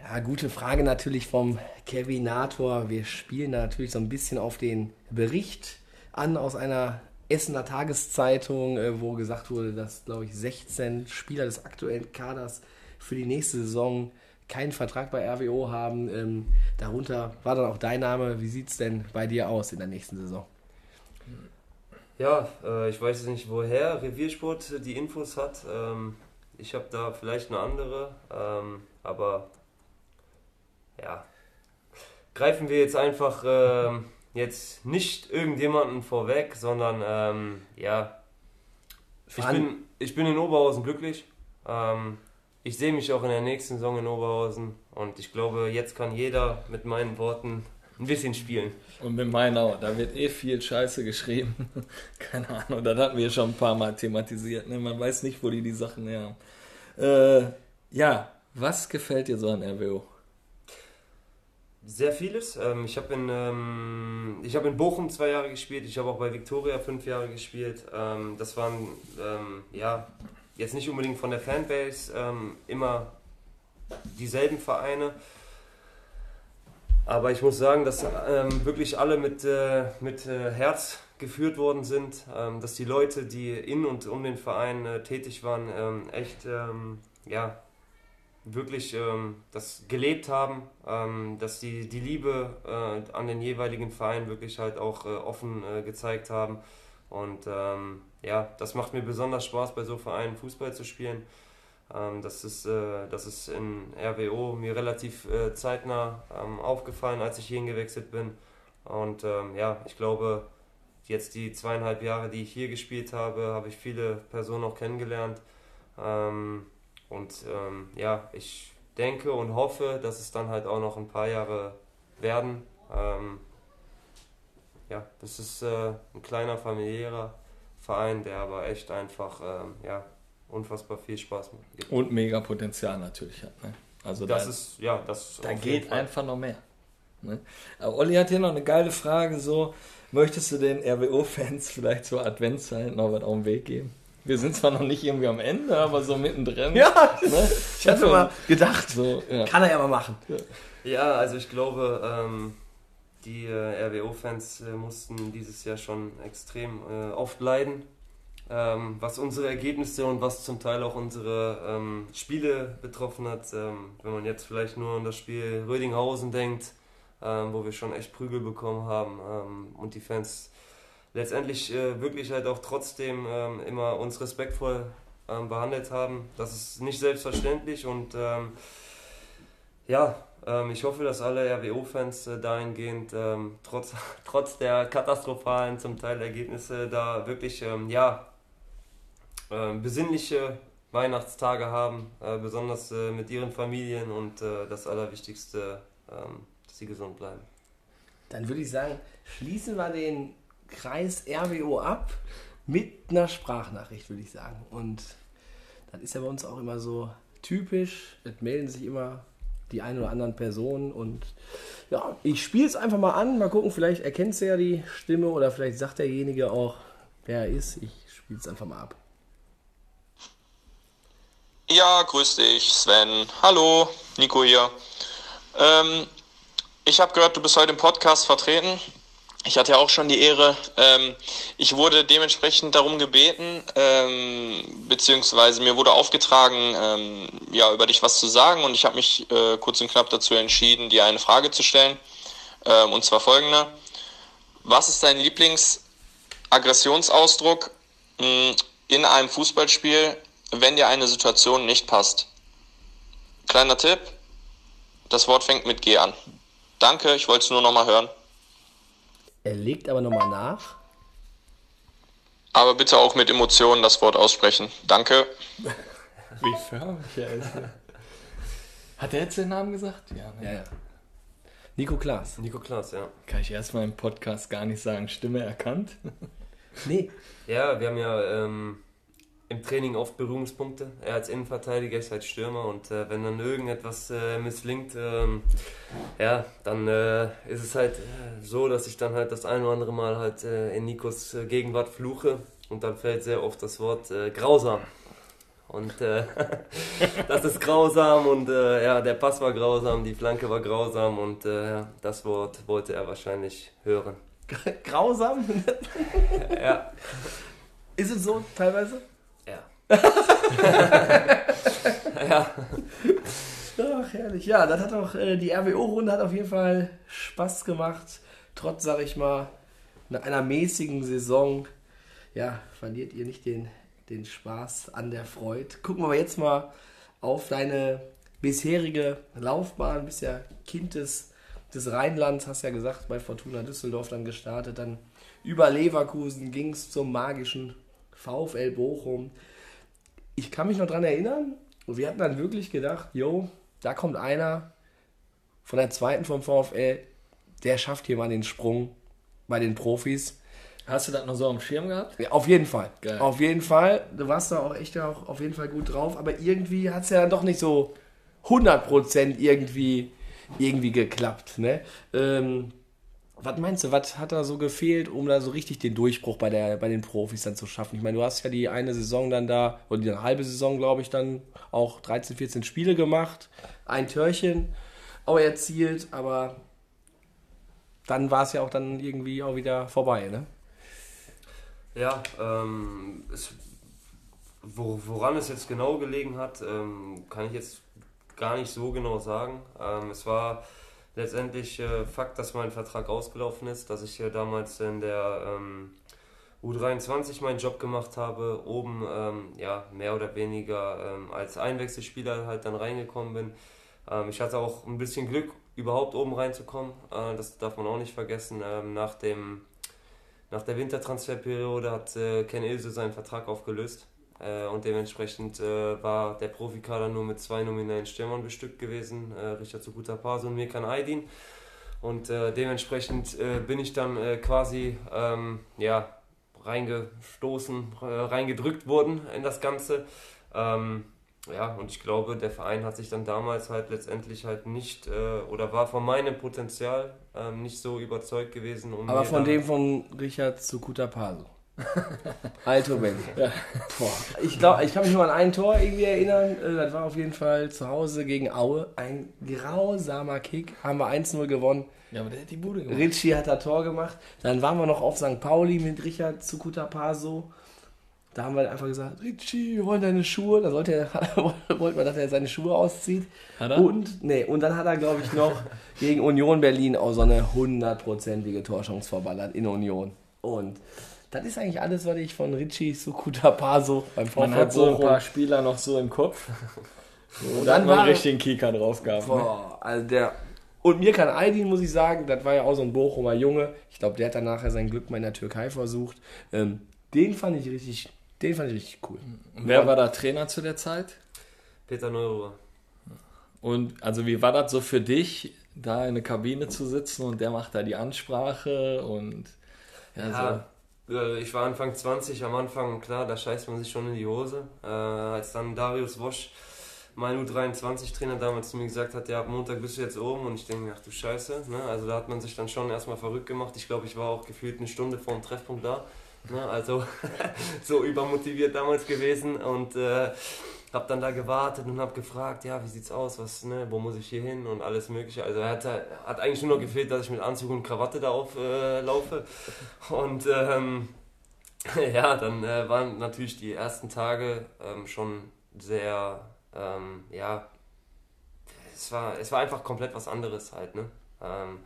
Ja, gute Frage natürlich vom Kevinator. Wir spielen natürlich so ein bisschen auf den Bericht an aus einer Essener Tageszeitung, äh, wo gesagt wurde, dass, glaube ich, 16 Spieler des aktuellen Kaders für die nächste Saison keinen Vertrag bei RWO haben. Ähm, darunter war dann auch dein Name. Wie sieht es denn bei dir aus in der nächsten Saison? Ja, äh, ich weiß nicht, woher Reviersport die Infos hat. Ähm, ich habe da vielleicht eine andere, ähm, aber ja, greifen wir jetzt einfach ähm, jetzt nicht irgendjemanden vorweg, sondern ähm, ja, ich bin, ich bin in Oberhausen glücklich. Ähm, ich sehe mich auch in der nächsten Saison in Oberhausen und ich glaube, jetzt kann jeder mit meinen Worten ein bisschen spielen. Und mit Mainau, da wird eh viel Scheiße geschrieben. Keine Ahnung, das hatten wir schon ein paar Mal thematisiert. Ne? Man weiß nicht, wo die die Sachen her haben. Äh, ja, was gefällt dir so an RWO? Sehr vieles. Ähm, ich habe in, ähm, hab in Bochum zwei Jahre gespielt, ich habe auch bei Viktoria fünf Jahre gespielt. Ähm, das waren, ähm, ja, jetzt nicht unbedingt von der Fanbase ähm, immer dieselben Vereine. Aber ich muss sagen, dass ähm, wirklich alle mit, äh, mit äh, Herz geführt worden sind, ähm, dass die Leute, die in und um den Verein äh, tätig waren, ähm, echt ähm, ja, wirklich ähm, das gelebt haben, dass die die Liebe äh, an den jeweiligen Verein wirklich halt auch äh, offen äh, gezeigt haben. Und ähm, ja, das macht mir besonders Spaß, bei so Vereinen Fußball zu spielen. Ähm, das, ist, äh, das ist in RWO mir relativ äh, zeitnah ähm, aufgefallen, als ich hierhin gewechselt bin. Und ähm, ja, ich glaube, jetzt die zweieinhalb Jahre, die ich hier gespielt habe, habe ich viele Personen auch kennengelernt. Ähm, und ähm, ja, ich denke und hoffe, dass es dann halt auch noch ein paar Jahre werden. Ja, das ist äh, ein kleiner familiärer Verein, der aber echt einfach ähm, ja, unfassbar viel Spaß gibt. Und mega Potenzial natürlich hat. Ne? Also das da, ist, ja, das da geht einfach noch mehr. Ne? Aber Olli hat hier noch eine geile Frage. So, möchtest du den RWO-Fans vielleicht zur Adventszeit noch was auf den Weg geben? Wir sind zwar noch nicht irgendwie am Ende, aber so mittendrin. Ja, Ne? ich hatte mal gedacht, So, ja. kann er ja mal machen. Ja, also ich glaube, ähm, die äh, RWO-Fans äh, mussten dieses Jahr schon extrem äh, oft leiden, ähm, was unsere Ergebnisse und was zum Teil auch unsere ähm, Spiele betroffen hat. Ähm, wenn man jetzt vielleicht nur an das Spiel Rödinghausen denkt, ähm, wo wir schon echt Prügel bekommen haben ähm, und die Fans letztendlich äh, wirklich halt auch trotzdem ähm, immer uns respektvoll behandelt haben. Das ist nicht selbstverständlich und ja, ich hoffe, dass alle RWO-Fans äh, dahingehend ähm, trotz, trotz der katastrophalen zum Teil Ergebnisse da wirklich ähm, ja, besinnliche Weihnachtstage haben, äh, besonders äh, mit ihren Familien und das Allerwichtigste, ähm, dass sie gesund bleiben. Dann würde ich sagen, schließen wir den Kreis RWO ab mit einer Sprachnachricht, würde ich sagen. Und das ist ja bei uns auch immer so typisch. Es melden sich immer die ein oder anderen Personen und ja, ich spiele es einfach mal an. Mal gucken, vielleicht erkennt sie ja die Stimme oder vielleicht sagt derjenige auch, wer er ist. Ich spiele es einfach mal ab. Ja, grüß dich, Sven. Hallo, Nico hier. Ähm, ich habe gehört, du bist heute im Podcast vertreten. Ich hatte ja auch schon die Ehre. Ähm, ich wurde dementsprechend darum gebeten, ähm, beziehungsweise mir wurde aufgetragen, ähm, ja, über dich was zu sagen. Und ich habe mich äh, kurz und knapp dazu entschieden, dir eine Frage zu stellen. Ähm, und zwar folgende. Was ist dein Lieblingsaggressionsausdruck mh, in einem Fußballspiel, wenn dir eine Situation nicht passt? Kleiner Tipp. Das Wort fängt mit G an. Danke, ich wollte es nur nochmal hören. Er legt aber nochmal nach. Aber bitte auch mit Emotionen das Wort aussprechen. Danke. Wie förmlich er ist. Hat er jetzt den Namen gesagt? Ja, ne? Ja, ja. Nico Klaas. Nico Klaas, ja. Kann ich erstmal im Podcast gar nicht sagen, Stimme erkannt? Nee, Ja, wir haben ja ähm, im Training oft Berührungspunkte. Er als Innenverteidiger, ich als Stürmer und äh, wenn dann irgendetwas äh, misslingt, ähm, ja, dann äh, ist es halt äh, so, dass ich dann halt das ein oder andere Mal halt äh, in Nikos äh, Gegenwart fluche und dann fällt sehr oft das Wort grausam. Und das ist grausam und ja, der Pass war grausam, die Flanke war grausam und ja, das Wort wollte er wahrscheinlich hören. grausam. Ja, Ist es so teilweise? Ja. Ach, herrlich. Ja, das hat auch, äh, die RWO-Runde hat auf jeden Fall Spaß gemacht. Trotz, sag ich mal, einer mäßigen Saison, ja, verliert ihr nicht den, den Spaß an der Freude. Gucken wir jetzt mal auf deine bisherige Laufbahn. Bist ja Kind des, des Rheinlands, hast ja gesagt, bei Fortuna Düsseldorf dann gestartet. Dann über Leverkusen ging es zum magischen VfL Bochum. Ich kann mich noch dran erinnern, und wir hatten dann wirklich gedacht, jo, da kommt einer von der zweiten vom VfL, der schafft hier mal den Sprung bei den Profis. Hast du das noch so am Schirm gehabt? Ja, auf jeden Fall. Geil. Auf jeden Fall. Du warst da auch echt auch auf jeden Fall gut drauf, aber irgendwie hat es ja dann doch nicht so 100% irgendwie, irgendwie geklappt. Ne? Ähm, was meinst du, was hat da so gefehlt, um da so richtig den Durchbruch bei, der, bei den Profis dann zu schaffen? Ich meine, du hast ja die eine Saison dann da, oder die halbe Saison, glaube ich, dann auch 13, 14 Spiele gemacht, ein Törchen auch erzielt, aber dann war es ja auch dann irgendwie auch wieder vorbei, ne? Ja, ähm, es, wo, woran es jetzt genau gelegen hat, ähm, kann ich jetzt gar nicht so genau sagen. Ähm, es war letztendlich äh, Fakt, dass mein Vertrag ausgelaufen ist, dass ich äh, damals in der ähm, U23 meinen Job gemacht habe, oben ähm, ja mehr oder weniger ähm, als Einwechselspieler halt dann reingekommen bin. Ähm, ich hatte auch ein bisschen Glück, überhaupt oben reinzukommen. Äh, das darf man auch nicht vergessen. Ähm, nach dem nach der Wintertransferperiode hat äh, Ken Ilse seinen Vertrag aufgelöst äh, und dementsprechend äh, war der Profikader nur mit zwei nominellen Stürmern bestückt gewesen, äh, Richard Sukutapaso und Mirkan Aydin. Und äh, dementsprechend äh, bin ich dann äh, quasi ähm, ja, reingestoßen, reingedrückt worden in das Ganze. Ähm, ja, und ich glaube, der Verein hat sich dann damals halt letztendlich halt nicht äh, oder war von meinem Potenzial ähm, nicht so überzeugt gewesen. Um Aber von dem von Richard Sukuta Paso. Alto Ben. Boah. Ich glaube, ich kann mich nur an ein Tor irgendwie erinnern. Äh, Das war auf jeden Fall zu Hause gegen Aue. Ein grausamer Kick. Haben wir 1-0 gewonnen. Ja, aber der hat die Bude gemacht. Ritchie hat das Tor gemacht. Dann waren wir noch auf St. Pauli mit Richard Sukuta Paso. Da haben wir einfach gesagt, Ritchie, wir wollen deine Schuhe. Da sollte er, wollten wir, dass er seine Schuhe auszieht. Hat er? Und, nee, und dann hat er, glaube ich, noch gegen Union Berlin auch so eine hundertprozentige Torchance verballert in Union. Und das ist eigentlich alles, was ich von Ritchie Sukuta Paso beim VfL Man hat so ein paar Spieler noch so im Kopf. Und dann mal war- einen richtigen Kieker drauf gehabt. Ne? Boah, also der. Und mir kann Aydin, muss ich sagen, das war ja auch so ein Bochumer Junge. Ich glaube, der hat dann nachher sein Glück mal in der Türkei versucht. Ähm, den fand ich richtig, den fand ich richtig cool. Und Wer war da Trainer zu der Zeit? Peter Neururer. Und also wie war das so für dich, da in der Kabine zu sitzen und der macht da die Ansprache und ja, Ja, äh, ich war Anfang 20, am Anfang, klar, da scheißt man sich schon in die Hose. Äh, als dann Darius Wosch, mein U23-Trainer damals zu mir gesagt hat, ja, ab Montag bist du jetzt oben und ich denke, ach du Scheiße. Ne? Also da hat man sich dann schon erstmal verrückt gemacht. Ich glaube, ich war auch gefühlt eine Stunde vor dem Treffpunkt da. Ne? Also so übermotiviert damals gewesen und äh, habe dann da gewartet und habe gefragt, ja, wie sieht's aus, was, ne, wo muss ich hier hin und alles mögliche. Also er hat, hat eigentlich nur noch gefehlt, dass ich mit Anzug und Krawatte da auflaufe. Äh, laufe. und ähm, ja, dann äh, waren natürlich die ersten Tage ähm, schon sehr, ähm, ja, es war, es war einfach komplett was anderes halt, ne? Ähm,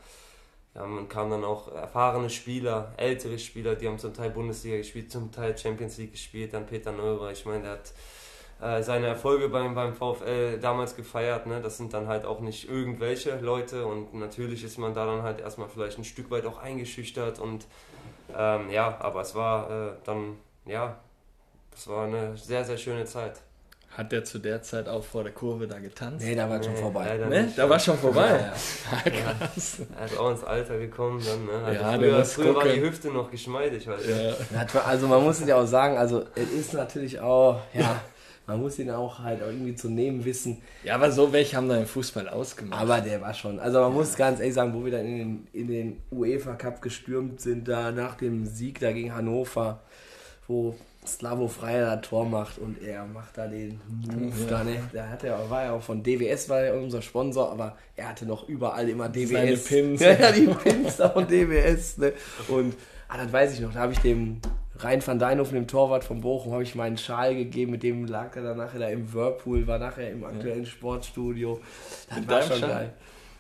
ja, man kam dann auch erfahrene Spieler, ältere Spieler, die haben zum Teil Bundesliga gespielt, zum Teil Champions League gespielt, dann Peter Neuber, ich meine, der hat äh, seine Erfolge beim, beim VfL damals gefeiert, ne? das sind dann halt auch nicht irgendwelche Leute und natürlich ist man da dann halt erstmal vielleicht ein Stück weit auch eingeschüchtert und ähm, ja, aber es war äh, dann, ja, es war eine sehr, sehr schöne Zeit. Hat der zu der Zeit auch vor der Kurve da getanzt? Nee, da war schon Nee, vorbei. leider Ne? Da war schon vorbei. Ja, Krass. Er ist auch ins Alter gekommen dann, ne? Also Ja, früher früher war die. Hüfte noch geschmeidig, du. Ja. Also man muss es ja auch sagen, also es ist natürlich auch, ja, man muss ihn auch halt auch irgendwie zu nehmen wissen, ja, aber so welche haben da im Fußball ausgemacht. aber der war schon, also man muss ganz ehrlich sagen, wo wir dann in den, in den UEFA Cup gestürmt sind, da nach dem Sieg da gegen Hannover, wo Slavo Freier das Tor macht und er macht da den Move da, ne? Da hat er, war ja auch von DWS, war ja unser Sponsor, aber er hatte noch überall immer DWS. Seine Pins. Ja, ja, die Pins da von DWS, ne? Und, ah, das weiß ich noch, da habe ich dem Rein van Dijnhoven, dem Torwart von Bochum, habe ich meinen Schal gegeben, mit dem lag er dann nachher da im Whirlpool, war nachher im aktuellen Sportstudio. Das Mit war schon Schal? geil.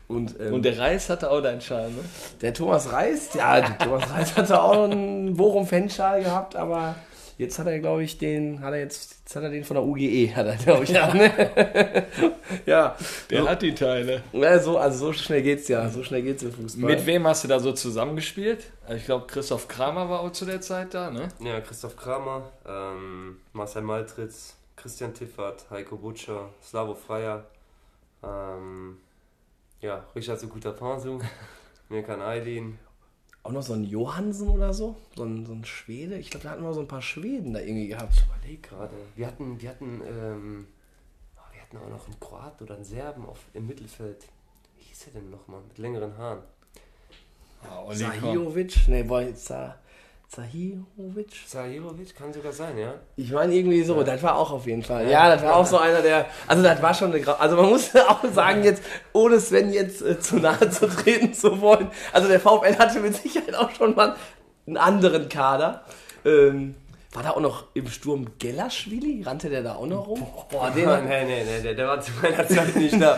Und, ähm, Und der Reis hatte auch deinen Schal, ne? der Thomas Reis, ja, der Thomas Reis hatte auch einen Bochum-Fanschal gehabt, aber jetzt hat er, glaube ich, den, hat er jetzt, jetzt hat er den von der UGE, hat er, glaube ich, ja. Ne? ja. Der so, hat die Teile. ja, so, also so schnell geht's ja, so schnell geht's im Fußball. Mit wem hast du da so zusammengespielt? Ich glaube, Christoph Kramer war auch zu der Zeit da, ne? Ja, Christoph Kramer, ähm, Marcel Maltritz, Christian Tiffert, Heiko Butscher, Slavo Freier, ähm, ja, Richard Sukuta Pansu, Mirkan Aydin. Auch noch so ein Johansen oder so? So ein, so ein Schwede? Ich glaube, da hatten wir so ein paar Schweden da irgendwie gehabt. Überleg gerade. Wir hatten, wir hatten, ähm, oh, wir hatten auch noch einen Kroat oder einen Serben auf, im Mittelfeld. Wie hieß er denn nochmal? Mit längeren Haaren. Ah, Olli, komm. Zahijovic? Boah, Zah, Zahijovic? Zahirovic kann sogar sein, ja? Ich meine irgendwie so, das war auch auf jeden Fall. Ja, das war auch so einer der. Also das war schon eine Grau. Also man muss auch sagen jetzt, ohne Sven jetzt äh, zu nahe zu treten zu wollen. Also der VfL hatte mit Sicherheit auch schon mal einen anderen Kader. Ähm, war da auch noch im Sturm Gelaschwili? Rannte der da auch noch rum? Boah, den Nee, nee, nee, nee, der, der war zu meiner Zeit nicht da.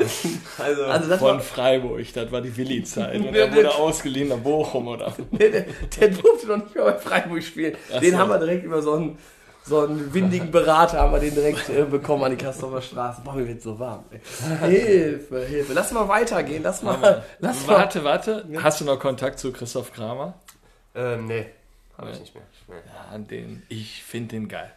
Also, Also das Von war, Freiburg, das war die Willi-Zeit. Und Ja, er wurde ausgeliehen nach Bochum oder der, der, der durfte noch nicht mehr bei Freiburg spielen. Ach den so. haben wir direkt über so einen, so einen windigen Berater haben wir den direkt äh, bekommen an die Kastorfer Straße. Boah, mir wird so warm. Ey. Hilfe, Hilfe. Lass mal weitergehen. Lass mal, lass mal. Warte, warte. Hast du noch Kontakt zu Christoph Kramer? ähm, nee, habe ich nicht mehr. Ja, den, ich finde den geil.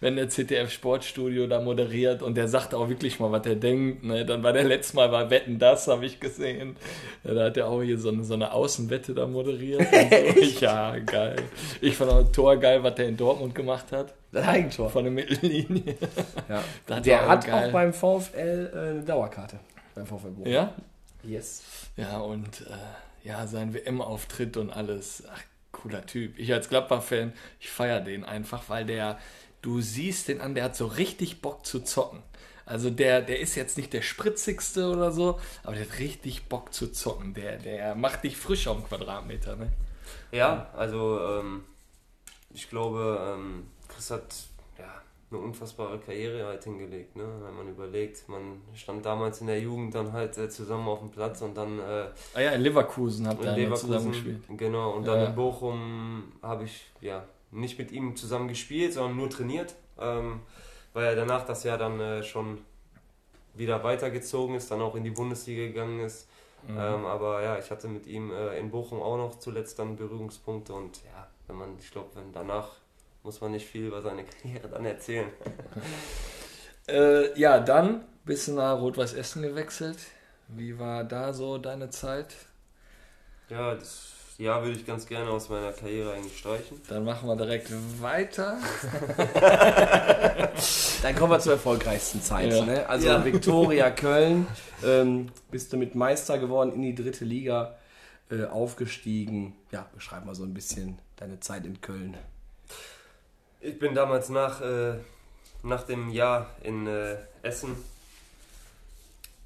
Wenn der ZDF Sportstudio da moderiert und der sagt auch wirklich mal, was er denkt, ne? dann war der letzte Mal bei Wetten, das habe ich gesehen. Da hat er auch hier so eine, so eine Außenwette da moderiert. So. ja, geil. Ich fand auch Tor geil, was der in Dortmund gemacht hat, Das Eigentor. von der Mittellinie. Ja. Der hat geil. auch beim VfL äh, eine Dauerkarte. Beim VfL Bochum. Ja? Yes. Ja, und äh, ja, sein WM-Auftritt und alles. Ach, cooler Typ. Ich als Gladbach-Fan, ich feiere den einfach, weil der, du siehst den an, der hat so richtig Bock zu zocken. Also der, der ist jetzt nicht der spritzigste oder so, aber der hat richtig Bock zu zocken. Der, der macht dich frisch auf dem Quadratmeter, ne? Ja, also ähm, ich glaube, ähm, Chris hat eine unfassbare Karriere halt hingelegt, ne? wenn man überlegt. Man stand damals in der Jugend dann halt äh, zusammen auf dem Platz und dann äh, Ah ja, in Leverkusen habt ihr ja zusammen gespielt. Leverkusen, genau, und dann Ja. in Bochum habe ich ja nicht mit ihm zusammen gespielt, sondern nur trainiert, ähm, weil er danach das Jahr dann äh, schon wieder weitergezogen ist, dann auch in die Bundesliga gegangen ist. Mhm. Ähm, aber ja, ich hatte mit ihm äh, in Bochum auch noch zuletzt dann Berührungspunkte und ja, wenn man, ich glaube, wenn danach muss man nicht viel über seine Karriere dann erzählen. Äh, ja, dann bist du nach Rot-Weiß Essen gewechselt. Wie war da so deine Zeit? Ja, das Jahr würde ich ganz gerne aus meiner Karriere eigentlich streichen. Dann machen wir direkt weiter. Dann kommen wir zur erfolgreichsten Zeit. Ja. Ne? Also Ja. Viktoria Köln, ähm, bist du mit Meister geworden, in die dritte Liga äh, aufgestiegen. Ja, beschreib mal so ein bisschen deine Zeit in Köln. Ich bin damals nach, äh, nach dem Jahr in äh, Essen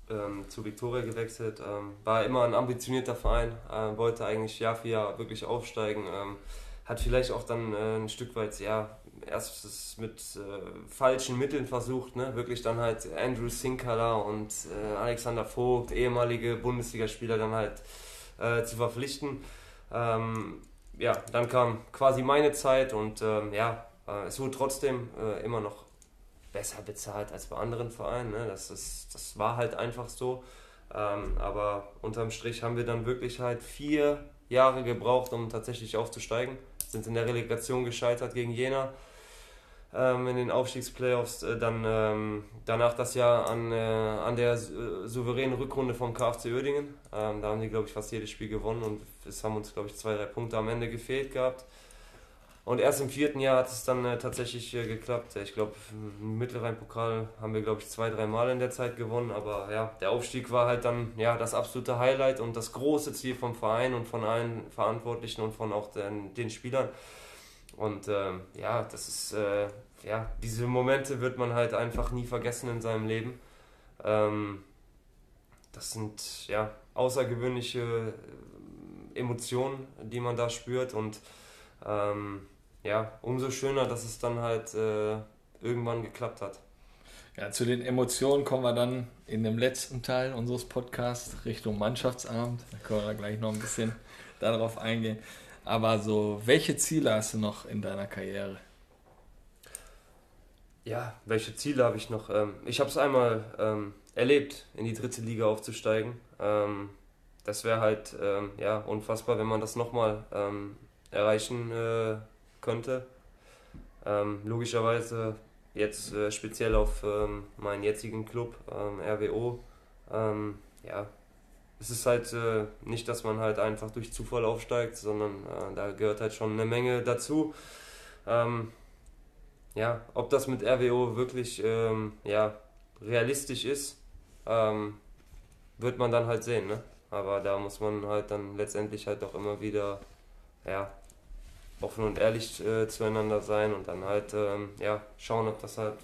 ähm, zu Viktoria gewechselt. Ähm, war immer ein ambitionierter Verein, äh, wollte eigentlich Jahr für Jahr wirklich aufsteigen. Ähm, hat vielleicht auch dann äh, ein Stück weit, ja, erst mit äh, falschen Mitteln versucht, ne? wirklich dann halt Andrew Sinkala und äh, Alexander Vogt, ehemalige Bundesligaspieler, dann halt zu verpflichten. Ähm, ja, dann kam quasi meine Zeit und ähm, ja, es wurde trotzdem äh, immer noch besser bezahlt als bei anderen Vereinen. Ne? Das, ist, das war halt einfach so. Ähm, aber unterm Strich haben wir dann wirklich halt vier Jahre gebraucht, um tatsächlich aufzusteigen. Sind in der Relegation gescheitert gegen Jena ähm, in den Aufstiegsplayoffs. Äh, dann ähm, danach das Jahr an, äh, an der äh, souveränen Rückrunde vom KfC Uerdingen. Ähm, da haben die, glaube ich, fast jedes Spiel gewonnen und es haben uns, glaube ich, zwei, drei Punkte am Ende gefehlt gehabt. Und erst im vierten Jahr hat es dann äh, tatsächlich äh, geklappt. Ich glaube, im Mittelrhein-Pokal haben wir, glaube ich, zwei, drei Mal in der Zeit gewonnen. Aber ja, der Aufstieg war halt dann ja, das absolute Highlight und das große Ziel vom Verein und von allen Verantwortlichen und von auch den, den Spielern. Und ähm, ja, das ist, äh, ja, diese Momente wird man halt einfach nie vergessen in seinem Leben. Ähm, das sind ja außergewöhnliche äh, Emotionen, die man da spürt und ähm, ja, umso schöner, dass es dann halt äh, irgendwann geklappt hat. Ja, zu den Emotionen kommen wir dann in dem letzten Teil unseres Podcasts Richtung Mannschaftsabend. Da können wir gleich noch ein bisschen darauf eingehen. Aber so, welche Ziele hast du noch in deiner Karriere? Ja, welche Ziele habe ich noch? Ähm, ich habe es einmal ähm, erlebt, in die dritte Liga aufzusteigen. Ähm, das wäre halt ähm, ja, unfassbar, wenn man das nochmal erreichen äh, könnte. Ähm, logischerweise jetzt äh, speziell auf ähm, meinen jetzigen Club, ähm, RWO. Ähm, ja, es ist halt äh, nicht, dass man halt einfach durch Zufall aufsteigt, sondern äh, da gehört halt schon eine Menge dazu. Ähm, ja, ob das mit RWO wirklich ja, realistisch ist, wird man dann halt sehen. Ne? Aber da muss man halt dann letztendlich halt auch immer wieder ja, offen und ehrlich äh, zueinander sein und dann halt ähm, ja, schauen, ob das halt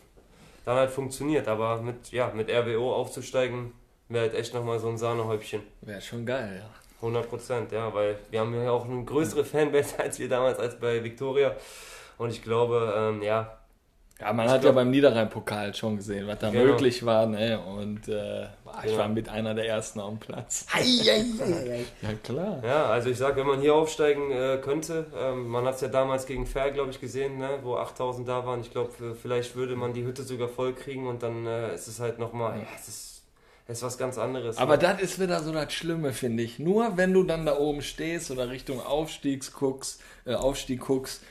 dann halt funktioniert. Aber mit, ja, mit RWO aufzusteigen, wäre halt echt nochmal so ein Sahnehäubchen. Wäre schon geil, ja. 100 Prozent, ja, weil wir haben ja auch eine größere Fanbase als wir damals als bei Victoria. Und ich glaube, ähm, ja, Ja, man Ich hat glaub- ja beim Niederrhein-Pokal schon gesehen, was da Genau. möglich war. Ne? Und äh, ich Genau. war mit einer der ersten auf dem Platz. Ja, klar. Ja, also ich sag, wenn man hier aufsteigen äh, könnte, ähm, man hat es ja damals gegen Fair, glaube ich, gesehen, ne, wo 8000 da waren. Ich glaube, vielleicht würde man die Hütte sogar voll kriegen und dann äh, ist es halt nochmal, ja, es ist, ist was ganz anderes. Aber ne? das ist wieder so das Schlimme, finde ich. Nur wenn du dann da oben stehst oder Richtung Aufstiegs guckst, äh, Aufstieg guckst,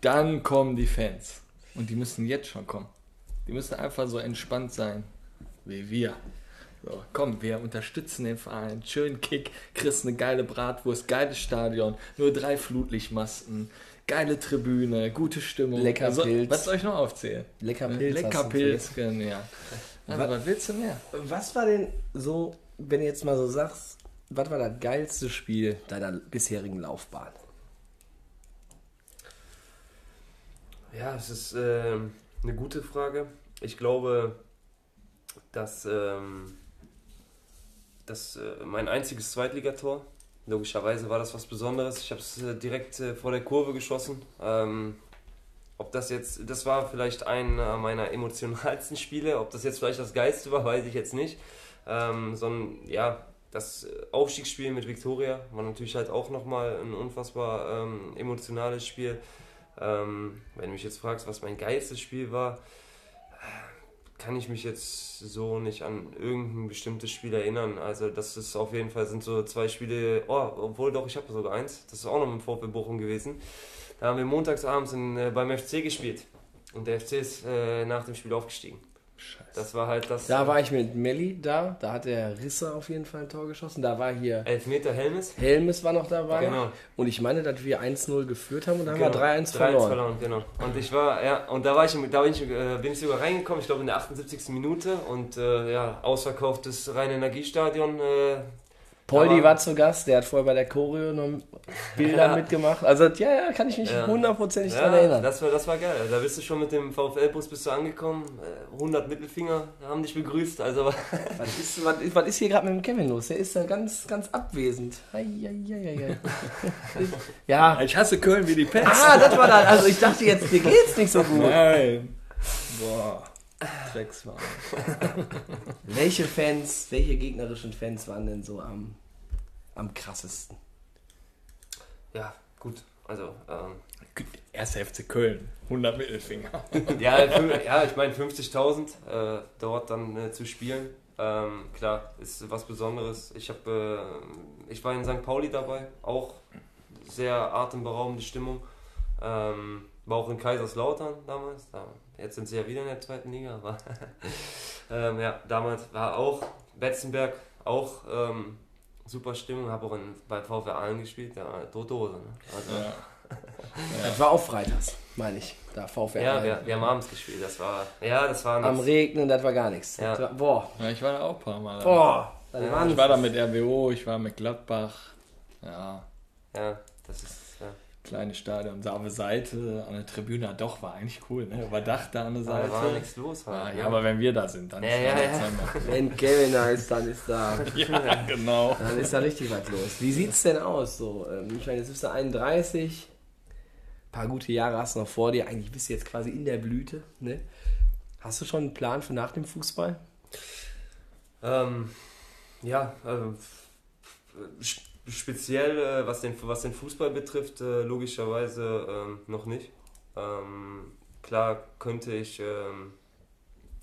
dann kommen die Fans. Und die müssen jetzt schon kommen. Die müssen einfach so entspannt sein, wie wir. So, komm, wir unterstützen den Verein. Schön Kick, kriegst eine geile Bratwurst, geiles Stadion, nur drei Flutlichtmasten, geile Tribüne, gute Stimmung. Lecker Also, Pilz. Was soll ich noch aufzählen? Lecker Pilz. hast Lecker Pilz, ja. Also, Was- was willst du mehr? Was war denn so, wenn du jetzt mal so sagst, was war das geilste Spiel deiner bisherigen Laufbahn? Ja, es ist ähm, eine gute Frage. Ich glaube, dass, ähm, dass äh, mein einziges Zweitligator, logischerweise war das was Besonderes. Ich habe es äh, direkt äh, vor der Kurve geschossen. Ähm, ob das jetzt, das war vielleicht einer meiner emotionalsten Spiele. Ob das jetzt vielleicht das geilste war, weiß ich jetzt nicht. Ähm, sondern ja, das äh, Aufstiegsspiel mit Viktoria war natürlich halt auch nochmal ein unfassbar ähm, emotionales Spiel. Ähm, wenn du mich jetzt fragst, was mein geilstes Spiel war, kann ich mich jetzt so nicht an irgendein bestimmtes Spiel erinnern. Also das ist auf jeden Fall sind so zwei Spiele, oh, obwohl doch, ich habe sogar eins, das ist auch noch im VfB Bochum gewesen. Da haben wir montagsabends in, äh, beim FC gespielt und der FC ist äh, nach dem Spiel aufgestiegen. Scheiße. Das war halt das Da war ich mit Melli da, da hat der Risse auf jeden Fall ein Tor geschossen. Da war hier Elfmeter Helmes. Helmes war noch dabei. Genau. Und ich meine, dass wir 1-0 geführt haben und dann Genau. haben wir 3-1 verloren. genau. Und ich war, ja, und da war ich, da bin ich, äh, bin ich sogar reingekommen, ich glaube in der 78. Minute und äh, ja, ausverkauftes Rhein-Energiestadion. Äh, Poldi Aber- war zu Gast, der hat vorher bei der Choreo noch Bilder Ja. mitgemacht. Also ja, ja, kann ich mich hundertprozentig ja, dran erinnern. das war, das war geil. Da bist du schon mit dem VfL-Bus bist du angekommen, äh, 100 Mittelfinger haben dich begrüßt, also Was ist, was, ist- was ist hier gerade mit dem Kevin los? Der ist ja ganz, ganz abwesend. Ei, ei, ei, ei, ei. ja. Ich hasse Köln wie die Pest. Ah, das war dann. Also ich dachte jetzt, dir geht's nicht so gut. Nein. Boah. Dreckswahl. Welche Fans, welche gegnerischen Fans waren denn so am, am krassesten? ja, gut. Also, ähm, Erster FC Köln. 100 Mittelfinger. ja, ja, ich meine 50.000 äh, dort dann äh, zu spielen. Ähm, klar, ist was Besonderes. Ich habe, äh, ich war in St. Pauli dabei, auch sehr atemberaubende Stimmung. Ähm, war auch in Kaiserslautern damals. Da, jetzt sind sie ja wieder in der zweiten Liga, aber ähm, ja, damals war auch Betzenberg auch ähm, super Stimmung. Habe auch in, bei VfR Aalen gespielt, ja, tote Hose. Ne? Also, Ja. Das war auch freitags, meine ich. Da VfR. ja, wir, wir haben abends gespielt. Das war, ja, das war Am. Regnen, das war gar nichts. Ja. War, boah, ja, ich war da auch ein paar Mal. boah. Ja, Ich war da mit RWO, ich war mit Gladbach. Ja, Ja, das ist. Ja. kleines Stadion. Da der Seite, an der Tribüne, doch, war eigentlich cool. Ne? Überdacht da an der Da Seite. war nichts los. Ah, Halt, ja, ne? aber wenn wir da sind, dann Ja, ist ja, da ja. Wenn Kevin da ist, dann ist da, ja, genau. dann ist da richtig was los. Wie sieht's denn aus? So, ähm, ich meine, jetzt bist du 31, ein paar gute Jahre hast du noch vor dir. Eigentlich bist du jetzt quasi in der Blüte. Ne? Hast du schon einen Plan für nach dem Fußball? Ähm, ja, sp- speziell äh, was, den, was den Fußball betrifft, äh, logischerweise ähm, noch nicht. Ähm, klar könnte ich, ähm,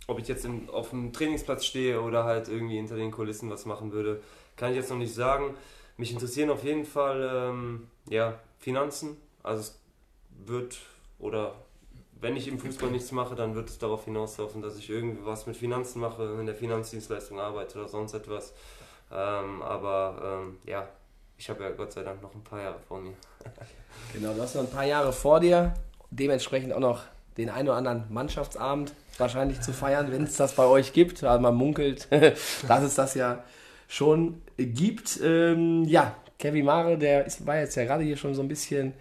ob ich jetzt in, auf dem Trainingsplatz stehe oder halt irgendwie hinter den Kulissen was machen würde, kann ich jetzt noch nicht sagen. Mich interessieren auf jeden Fall ähm, ja, Finanzen. Also es wird oder wenn ich im Fußball nichts mache, dann wird es darauf hinauslaufen, dass ich irgendwie was mit Finanzen mache, in der Finanzdienstleistung arbeite oder sonst etwas. Ähm, aber ähm, ja, ich habe ja Gott sei Dank noch ein paar Jahre vor mir. Genau, du hast noch ein paar Jahre vor dir. Dementsprechend auch noch den einen oder anderen Mannschaftsabend wahrscheinlich zu feiern, wenn es das bei euch gibt. Also man munkelt, dass es das ja schon gibt. Ähm, ja, Kevin Mare, der ist, war jetzt ja gerade hier schon so ein bisschen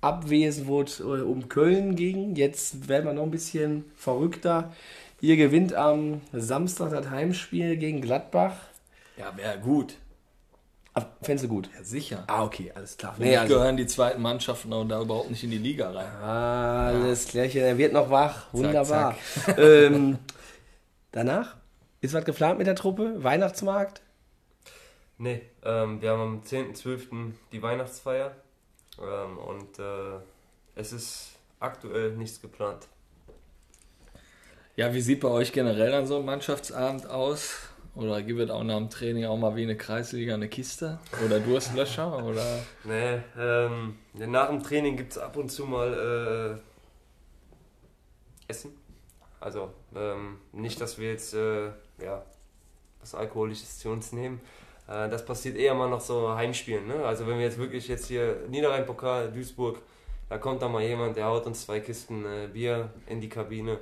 abwesend, wo es äh, um Köln ging. Jetzt werden wir noch ein bisschen verrückter. Ihr gewinnt am Samstag das Heimspiel gegen Gladbach. Ja, wäre gut. Fändest du gut? Ja, sicher. Ah, okay, alles klar. Für Nee, also- gehören die zweiten Mannschaften auch da überhaupt nicht in die Liga rein. Alles klärchen, er wird noch wach. Wunderbar. Ähm, danach? Ist was geplant mit der Truppe? Weihnachtsmarkt? Nee, ähm, wir haben am 10.12. die Weihnachtsfeier ähm, und äh, es ist aktuell nichts geplant. Ja, wie sieht bei euch generell dann so ein Mannschaftsabend aus? Oder gibt es auch nach dem Training auch mal wie eine Kreisliga eine Kiste? Oder Durstlöscher? Oder Nee, ähm, nach dem Training gibt es ab und zu mal äh, Essen. Also ähm, nicht, dass wir jetzt äh, ja, was Alkoholisches zu uns nehmen. Äh, das passiert eher mal nach so Heimspielen. Ne? Also wenn wir jetzt wirklich jetzt hier Niederrhein-Pokal, Duisburg, da kommt da mal jemand, der haut uns zwei Kisten äh, Bier in die Kabine.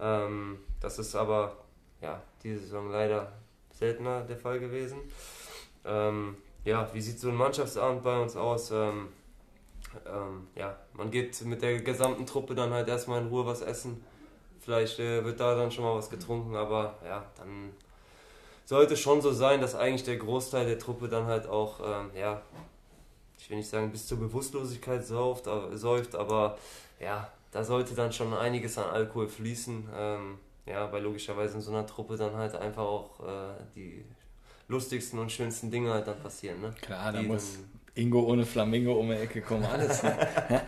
Ähm, das ist aber ja, diese Saison leider seltener der Fall gewesen. Ähm, ja, wie sieht so ein Mannschaftsabend bei uns aus? Ähm, ähm, ja, man geht mit der gesamten Truppe dann halt erstmal in Ruhe was essen. Vielleicht äh, wird da dann schon mal was getrunken, aber ja, dann sollte schon so sein, dass eigentlich der Großteil der Truppe dann halt auch, ähm, ja, ich will nicht sagen bis zur Bewusstlosigkeit säuft, aber, säuft, aber ja, da sollte dann schon einiges an Alkohol fließen. Ähm, ja, weil logischerweise in so einer Truppe dann halt einfach auch äh, die lustigsten und schönsten Dinge halt dann passieren. Ne? klar, da muss Ingo ohne Flamingo um die Ecke kommen, alles. Ne?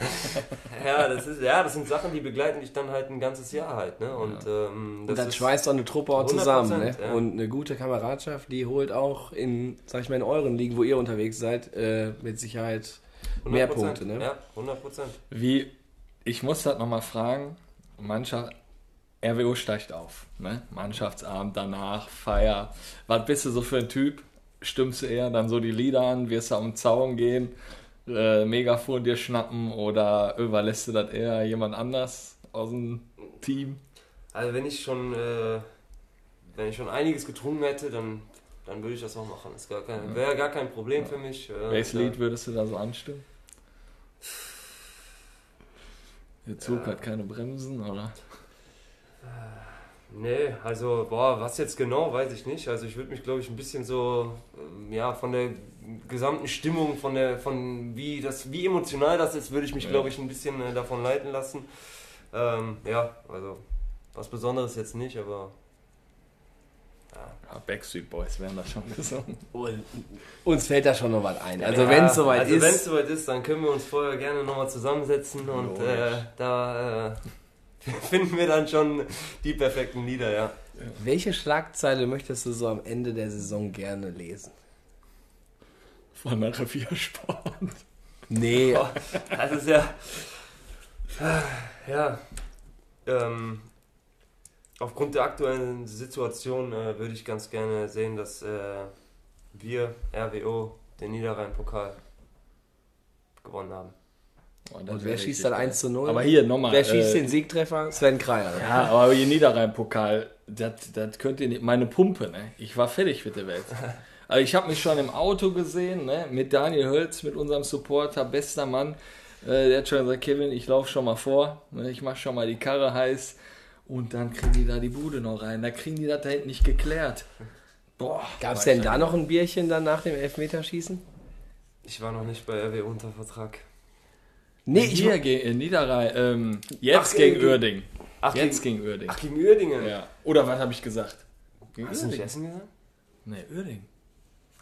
Ja, das ist, ja, das sind Sachen, die begleiten dich dann halt ein ganzes Jahr halt, ne? Und, ähm, Und das dann ist, schweißt doch eine Truppe auch zusammen. Ne? 100%, ja. Und eine gute Kameradschaft, die holt auch in, sag ich mal, in euren Ligen, wo ihr unterwegs seid, äh, mit Sicherheit mehr 100%, Punkte. Ne? Ja, 100 Prozent. Wie, ich muss das nochmal fragen, Mannschaft, RWO steigt auf, ne? Mannschaftsabend danach, Feier. Was bist du so für ein Typ? Stimmst du eher dann so die Lieder an, wirst du am Zaun gehen, äh, Megafon dir schnappen oder überlässt du das eher jemand anders aus dem Team? Also wenn ich schon, äh, wenn ich schon einiges getrunken hätte, dann, dann würde ich das auch machen. Das wäre gar kein Problem für mich. Äh, Welches ja. Lied würdest du da so anstimmen? Der Zug Ja. hat keine Bremsen, oder? Nee, also, boah, was jetzt genau, weiß ich nicht. Also ich würde mich, glaube ich, ein bisschen so, ähm, ja, von der gesamten Stimmung, von der, von wie das, wie emotional das ist, würde ich mich, Ja. glaube ich, ein bisschen äh, davon leiten lassen. Ähm, ja, also was Besonderes jetzt nicht, aber Ja, Backstreet Boys werden das schon gesungen. Und uns fällt da schon noch was ein. Also Ja, wenn es soweit also wenn es ist, soweit ist, dann können wir uns vorher gerne nochmal zusammensetzen und äh, da äh, finden wir dann schon die perfekten Lieder, ja. welche Schlagzeile möchtest du so am Ende der Saison gerne lesen? Von der Reviersport. Nee, Das ist ja. Ja. Ähm, aufgrund der aktuellen Situation äh, würde ich ganz gerne sehen, dass äh, wir, RWO, den Niederrhein-Pokal gewonnen haben. Oh, und wer schießt dann geil. 1 zu 0? Aber hier nochmal. Wer schießt äh, den Siegtreffer? Sven Kreier. Ja, aber hier Niederrhein-Pokal, das das könnt ihr nicht. Meine Pumpe, ne? Ich war fertig mit der Welt. Also ich habe mich schon im Auto gesehen, ne? Mit Daniel Hölz, mit unserem Supporter, bester Mann. Äh, der hat schon gesagt, Kevin, ich laufe schon mal vor. Ne? Ich mache schon mal die Karre heiß. Und dann kriegen die da die Bude noch rein. Da kriegen die das da hinten nicht geklärt. Boah. Gab es denn da noch ein Bierchen dann nach dem Elfmeterschießen? Ich war noch nicht bei RWO unter Vertrag. Nee, ich Hier gegen äh, Niederrhein. Ähm, jetzt Ach, gegen gegen- Uerding. Ach, Jetzt gegen, gegen Uerding. ach, gegen Uerdingen. Ja. Oder was habe ich gesagt? Gegen Hast du nicht. Essen gesagt? Nee, Uerding.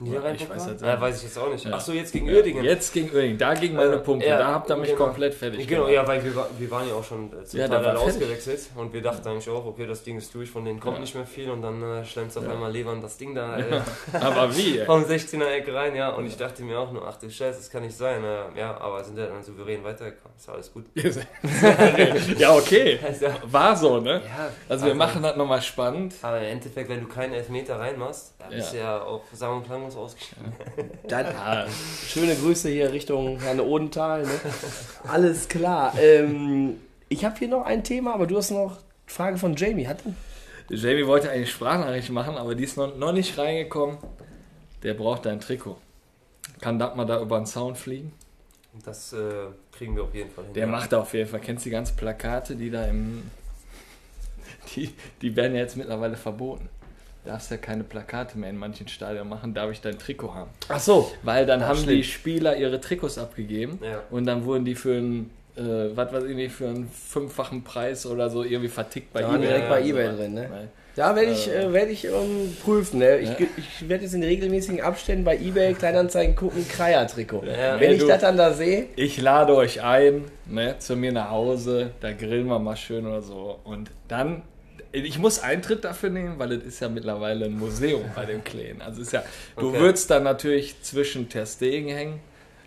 Niederrhein-Pokal? Ich weiß das ja, nicht. weiß ich jetzt auch nicht. Ja. Ach so, jetzt gegen Ja, Uerdingen. Jetzt gegen Uerding. Da ging meine Äh, Pumpe. ja, da habt ihr mich genau. komplett fertig Genau, gemacht. ja, weil wir, wir waren ja auch schon äh, zum Ja, Teil ausgewechselt und wir dachten eigentlich auch, okay, das Ding ist durch, von denen kommt Ja. nicht mehr viel und dann äh, schlemmt auf Ja. einmal Levern das Ding da äh, Aber wie? ey? vom 16er Eck rein, ja, und ich dachte mir auch nur, ach du Scheiße, das kann nicht sein, äh, ja, aber sind ja dann souverän weitergekommen, ist alles gut. ja, okay. Also, ja, War so, ne? ja, Also wir machen das nochmal spannend. Aber im Endeffekt, wenn du keinen Elfmeter reinmachst, dann bist du ja auch sang- und klanglos ausgeschieden. Dann Ah, schöne Grüße hier Richtung Herrn Odenthal. Ne? Alles klar. Ähm, ich habe hier noch ein Thema, aber du hast noch Frage von Jamie. Hat Jamie wollte eigentlich Sprachnachricht machen, aber die ist noch, noch nicht reingekommen. Der braucht dein Trikot. Kann das mal da über den Zaun fliegen? Das äh, kriegen wir auf jeden Fall hin. Der ja. macht da auf jeden Fall. Kennst du die ganzen Plakate, die da im. Die, die werden ja jetzt mittlerweile verboten. Darfst ja keine Plakate mehr in manchen Stadien machen, darf ich dein Trikot haben. Ach so. Weil dann haben schlimm. die Spieler ihre Trikots abgegeben Ja. und dann wurden die für einen, äh, was weiß ich nicht, für einen fünffachen Preis oder so irgendwie vertickt bei Da eBay. direkt ja, bei eBay so. drin, ne? Weil- Da werde ich, Äh. äh, werd ich ähm, prüfen. Ne? Ich, Ja. ich werde jetzt in regelmäßigen Abständen bei eBay Kleinanzeigen gucken, Kreier-Trikot. Ja. Wenn Ja, ich das dann da sehe, Ich lade euch ein, ne, zu mir nach Hause, da grillen wir mal schön oder so. Und dann, ich muss Eintritt dafür nehmen, weil es ist ja mittlerweile ein Museum bei dem Kleen. Also ist ja, du Okay. würdest dann natürlich zwischen Ter Stegen hängen.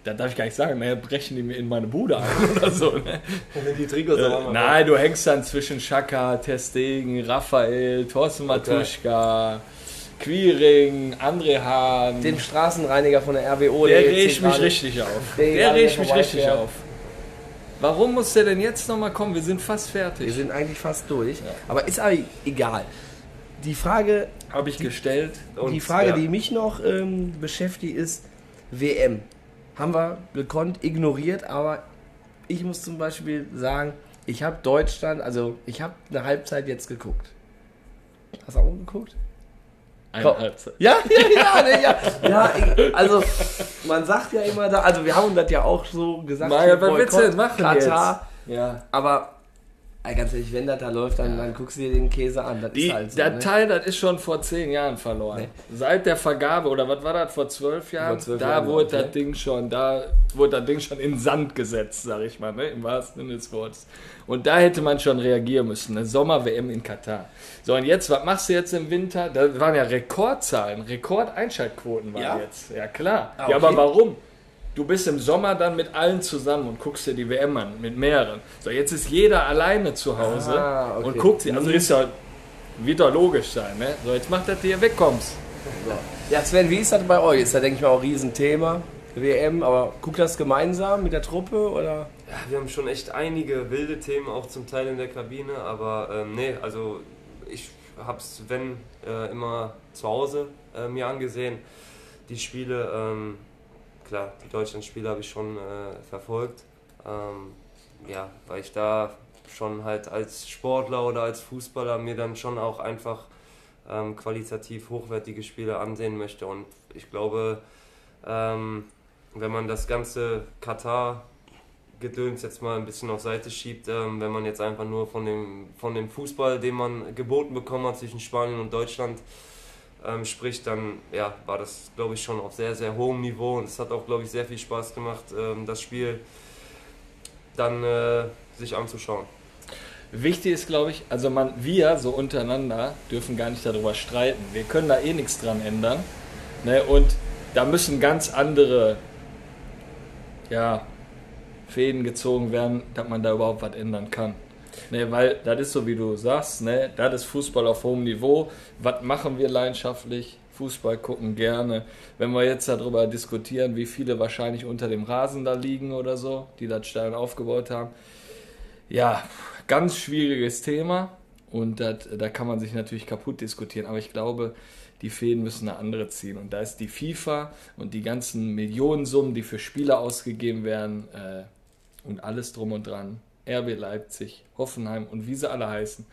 Da darf ich gar nicht sagen, ne, brechen die mir in meine Bude ein oder so. Ne? die Trikots Äh, nein, du hängst dann zwischen Schaka, Ter Stegen, Raphael, Thorsten Matuschka, Quiring, André Hahn. dem Straßenreiniger von der RWO, Der jetzt regt mich richtig auf. der Der regt mich richtig auf. Warum muss der denn jetzt nochmal kommen? Wir sind fast Wir fertig. sind eigentlich fast durch. Aber ist aber egal. Die Frage, Habe ich gestellt. Und, die Frage, ja. die mich noch ähm, beschäftigt, ist WM. Haben wir gekonnt ignoriert, aber ich muss zum Beispiel sagen, ich habe Deutschland, also ich habe eine Halbzeit jetzt geguckt. Hast du auch geguckt? Eine. Halbzeit. Ja, ja, ja, ja, ja. Also man sagt ja immer da, also wir haben das ja auch so gesagt. Maja, was willst du denn machen Katar, Ja. aber ganz ehrlich, wenn das da läuft, dann, dann guckst du dir den Käse an. Das Die, ist halt so. der ne? Teil, das ist schon vor zehn Jahren verloren. Seit der Vergabe, oder was war das, vor zwölf Jahren? zwölf da Jahren, wurde das Ding schon, da wurde das Ding schon in Sand gesetzt, sag ich mal, ne? im wahrsten Sinne des Wortes. Und da hätte man schon reagieren müssen. Eine Sommer-WM in Katar. So, und jetzt, was machst du jetzt im Winter? Da waren ja Rekordzahlen, Rekordeinschaltquoten waren Ja? jetzt. Ja, klar. Ah, Ja, okay. aber warum? Du bist im Sommer dann mit allen zusammen und guckst dir die WM an, mit mehreren. So, jetzt ist jeder alleine zu Hause Ah, okay. und guckt sie. Also ist ja, wird doch logisch sein, ne? So, jetzt macht das dir wegkommst. Ja, Sven, wie ist das bei euch? Ist ja, denke ich mal, auch ein Riesenthema. WM, aber guckt das gemeinsam mit der Truppe oder? Ja, wir haben schon echt einige wilde Themen auch zum Teil in der Kabine, aber ähm, nee, also ich habe Sven äh, immer zu Hause äh, mir angesehen. Die Spiele, ähm, klar, die Deutschland-Spiele habe ich schon äh, verfolgt. Ähm, ja, weil ich da schon halt als Sportler oder als Fußballer mir dann schon auch einfach ähm, qualitativ hochwertige Spiele ansehen möchte. Und ich glaube, ähm, wenn man das ganze Katar Gedöns jetzt mal ein bisschen auf Seite schiebt, ähm, wenn man jetzt einfach nur von dem, von dem Fußball, den man geboten bekommen hat zwischen Spanien und Deutschland, ähm, spricht, dann ja, war das, glaube ich, schon auf sehr, sehr hohem Niveau und es hat auch, glaube ich, sehr viel Spaß gemacht, ähm, das Spiel dann äh, sich anzuschauen. Wichtig ist, glaube ich, also man, wir so untereinander dürfen gar nicht darüber streiten. Wir können da eh nichts dran ändern. Ne? Und da müssen ganz andere ja, Fäden gezogen werden, dass man da überhaupt was ändern kann. Ne, weil das ist so, wie du sagst, ne, das ist Fußball auf hohem Niveau. Was machen wir leidenschaftlich? Fußball gucken gerne. Wenn wir jetzt darüber diskutieren, wie viele wahrscheinlich unter dem Rasen da liegen oder so, die das Stein aufgebaut haben. Ja, ganz schwieriges Thema und das, da kann man sich natürlich kaputt diskutieren, aber ich glaube, die Fäden müssen eine andere ziehen. Und da ist die FIFA und die ganzen Millionensummen, die für Spieler ausgegeben werden äh, und alles drum und dran, RB Leipzig, Hoffenheim und wie sie alle heißen,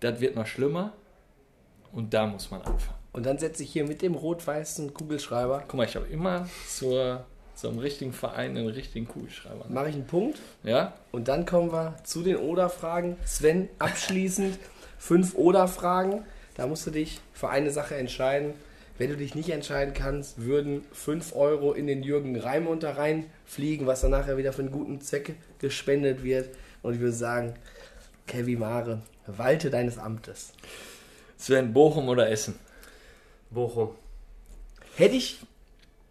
das wird noch schlimmer und da muss man anfangen. Und dann setze ich hier mit dem rot-weißen Kugelschreiber, Guck mal, ich habe immer zur, zum richtigen Verein einen richtigen Kugelschreiber. mache ich einen Punkt Ja? und dann kommen wir zu den Oder-Fragen. Sven, abschließend fünf Oder-Fragen. Da musst du dich für eine Sache entscheiden. Wenn du dich nicht entscheiden kannst, würden 5 Euro in den Jürgen Raimund da reinfliegen, was dann nachher wieder für einen guten Zweck gespendet wird. Und ich würde sagen, Kevin Mare, walte deines Amtes. Sven, Bochum oder Essen? Bochum. Hätte ich.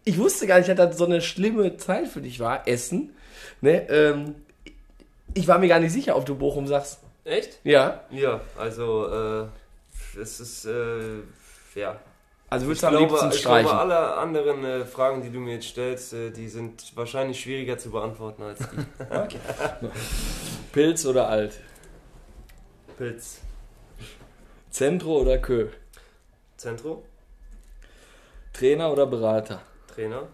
Ich wusste gar nicht, dass das so eine schlimme Zeit für dich war, Essen. Ne? Ähm, ich war mir gar nicht sicher, ob du Bochum sagst. Echt? Ja. Ja, also äh, es ist äh, ja. Also würdest du am glaube, liebsten ich glaube, streichen. alle anderen äh, Fragen, die du mir jetzt stellst, äh, die sind wahrscheinlich schwieriger zu beantworten als die. Pilz oder Alt? Pilz. Zentro oder Kö? Zentro, Trainer oder Berater? Trainer,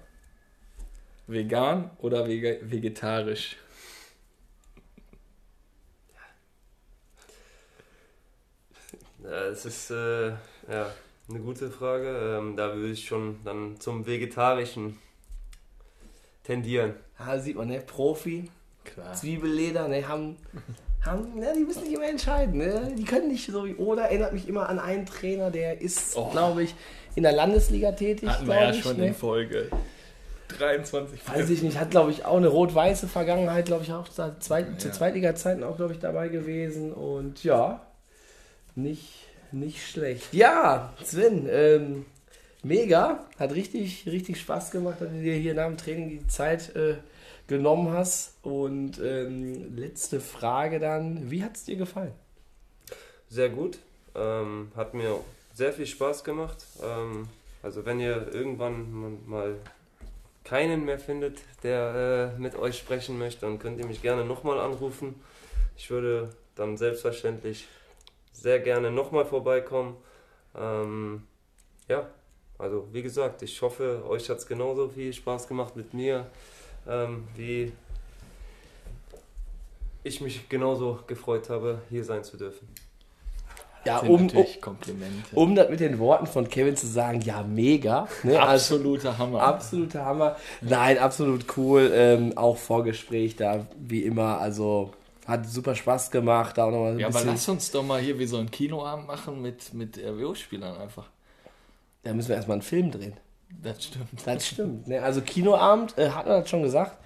Vegan oder vege vegetarisch? Ja, es ist äh, ja, eine gute Frage. Ähm, da würde ich schon dann zum Vegetarischen tendieren. Ah, sieht man, ne? Profi, Klar. Zwiebelleder, ne? Haben, haben, ne? Die müssen sich immer entscheiden, ne? Die können nicht so wie. Oder erinnert mich immer an einen Trainer, der ist, Oh. glaube ich, in der Landesliga tätig, Hatten wir ja ich. schon ne? in Folge 23. Weiß ich nicht, hat glaube ich auch eine rot-weiße Vergangenheit, glaube ich auch Zweit Ja. zur Zweitliga-Zeiten auch, glaube ich, dabei gewesen. Und ja, nicht, nicht schlecht. Ja, Sven, ähm, mega, hat richtig, richtig Spaß gemacht, dass du dir hier nach dem Training die Zeit äh, genommen hast. Und ähm, letzte Frage dann, wie hat es dir gefallen? Sehr gut. Ähm, hat mir sehr viel Spaß gemacht. Ähm, also wenn ihr irgendwann mal keinen mehr findet, der äh, mit euch sprechen möchte, dann könnt ihr mich gerne nochmal anrufen. Ich würde dann selbstverständlich sehr gerne nochmal vorbeikommen. Ähm, ja, also wie gesagt, ich hoffe, euch hat es genauso viel Spaß gemacht mit mir, ähm, wie ich mich genauso gefreut habe, hier sein zu dürfen. Ja, Sind um, um, natürlich Komplimente. um das mit den Worten von Kevin zu sagen, ja, mega. Ne? Also, Absoluter Hammer. Absoluter Hammer. Nein, absolut cool. Ähm, auch Vorgespräch da, wie immer. Also Hat super Spaß gemacht, da auch nochmal ein Ja, aber lass uns doch mal hier wie so einen Kinoabend machen mit, mit RWO-Spielern einfach. Da müssen wir erstmal einen Film drehen. Das stimmt. Das stimmt. Ne? Also Kinoabend, äh, hat man das schon gesagt,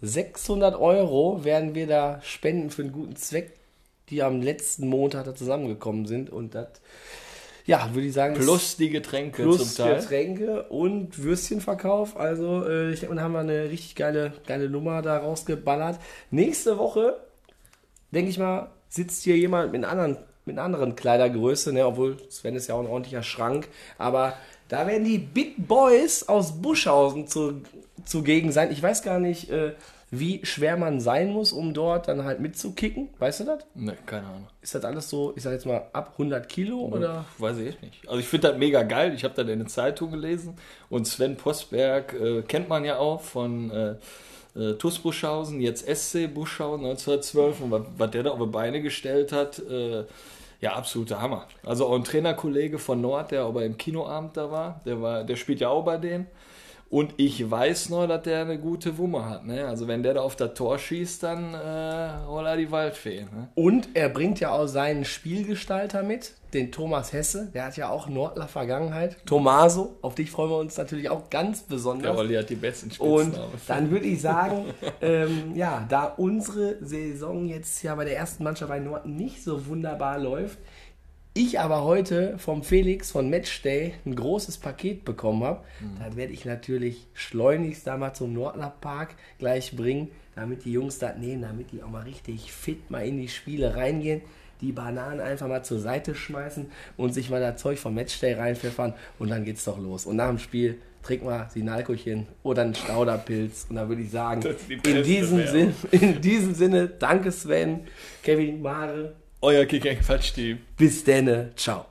600 Euro werden wir da spenden für einen guten Zweck, die am letzten Montag da zusammengekommen sind. Und das, ja, würde ich sagen, Plus die Getränke plus zum Teil. Getränke und Würstchenverkauf. Also äh, ich denke, da haben wir eine richtig geile, geile Nummer da rausgeballert. Nächste Woche, denke ich mal, sitzt hier jemand mit, anderen, mit einer anderen Kleidergröße, ne? obwohl Sven ist ja auch ein ordentlicher Schrank. Aber da werden die Big Boys aus Buschhausen zu, zugegen sein. Ich weiß gar nicht, äh, wie schwer man sein muss, um dort dann halt mitzukicken. Weißt du das? Ne, keine Ahnung. Ist das alles so, ich sag jetzt mal, ab 100 Kilo oder? Weiß ich nicht. Also ich finde das mega geil. Ich habe das in der Zeitung gelesen. Und Sven Postberg äh, kennt man ja auch von äh, äh, TuS Buschhausen, jetzt SC Buschhausen 1912. Und was, der da auf die Beine gestellt hat, äh, ja, absoluter Hammer. Also auch ein Trainerkollege von Nord, der aber im Kinoabend da war, der, war, der spielt ja auch bei denen. Und ich weiß noch, dass der eine gute Wumme hat. Ne? Also wenn der da auf das Tor schießt, dann äh, holla die Waldfee. Ne? Und er bringt ja auch seinen Spielgestalter mit, den Thomas Hesse. Der hat ja auch Nordler Vergangenheit. Tomaso, auf dich freuen wir uns natürlich auch ganz Der besonders. Olli hat die besten Und Spitznamen. dann würde ich sagen, ähm, ja, da unsere Saison jetzt ja bei der ersten Mannschaft bei Nord nicht so wunderbar läuft, ich aber heute vom Felix von Matchday ein großes Paket bekommen habe, dann werde ich natürlich schleunigst da mal zum Nordler Park gleich bringen, damit die Jungs das nehmen, damit die auch mal richtig fit mal in die Spiele reingehen, die Bananen einfach mal zur Seite schmeißen und sich mal das Zeug vom Matchday reinpfeffern und dann geht's doch los. Und nach dem Spiel trinken wir Sinalkochen oder einen Stauderpilz und dann würde ich sagen, die in diesem. Sinn, in diesem Sinne, danke Sven, Kevin Mare, Euer Kick-Quatsch-Team. bis denne, ciao.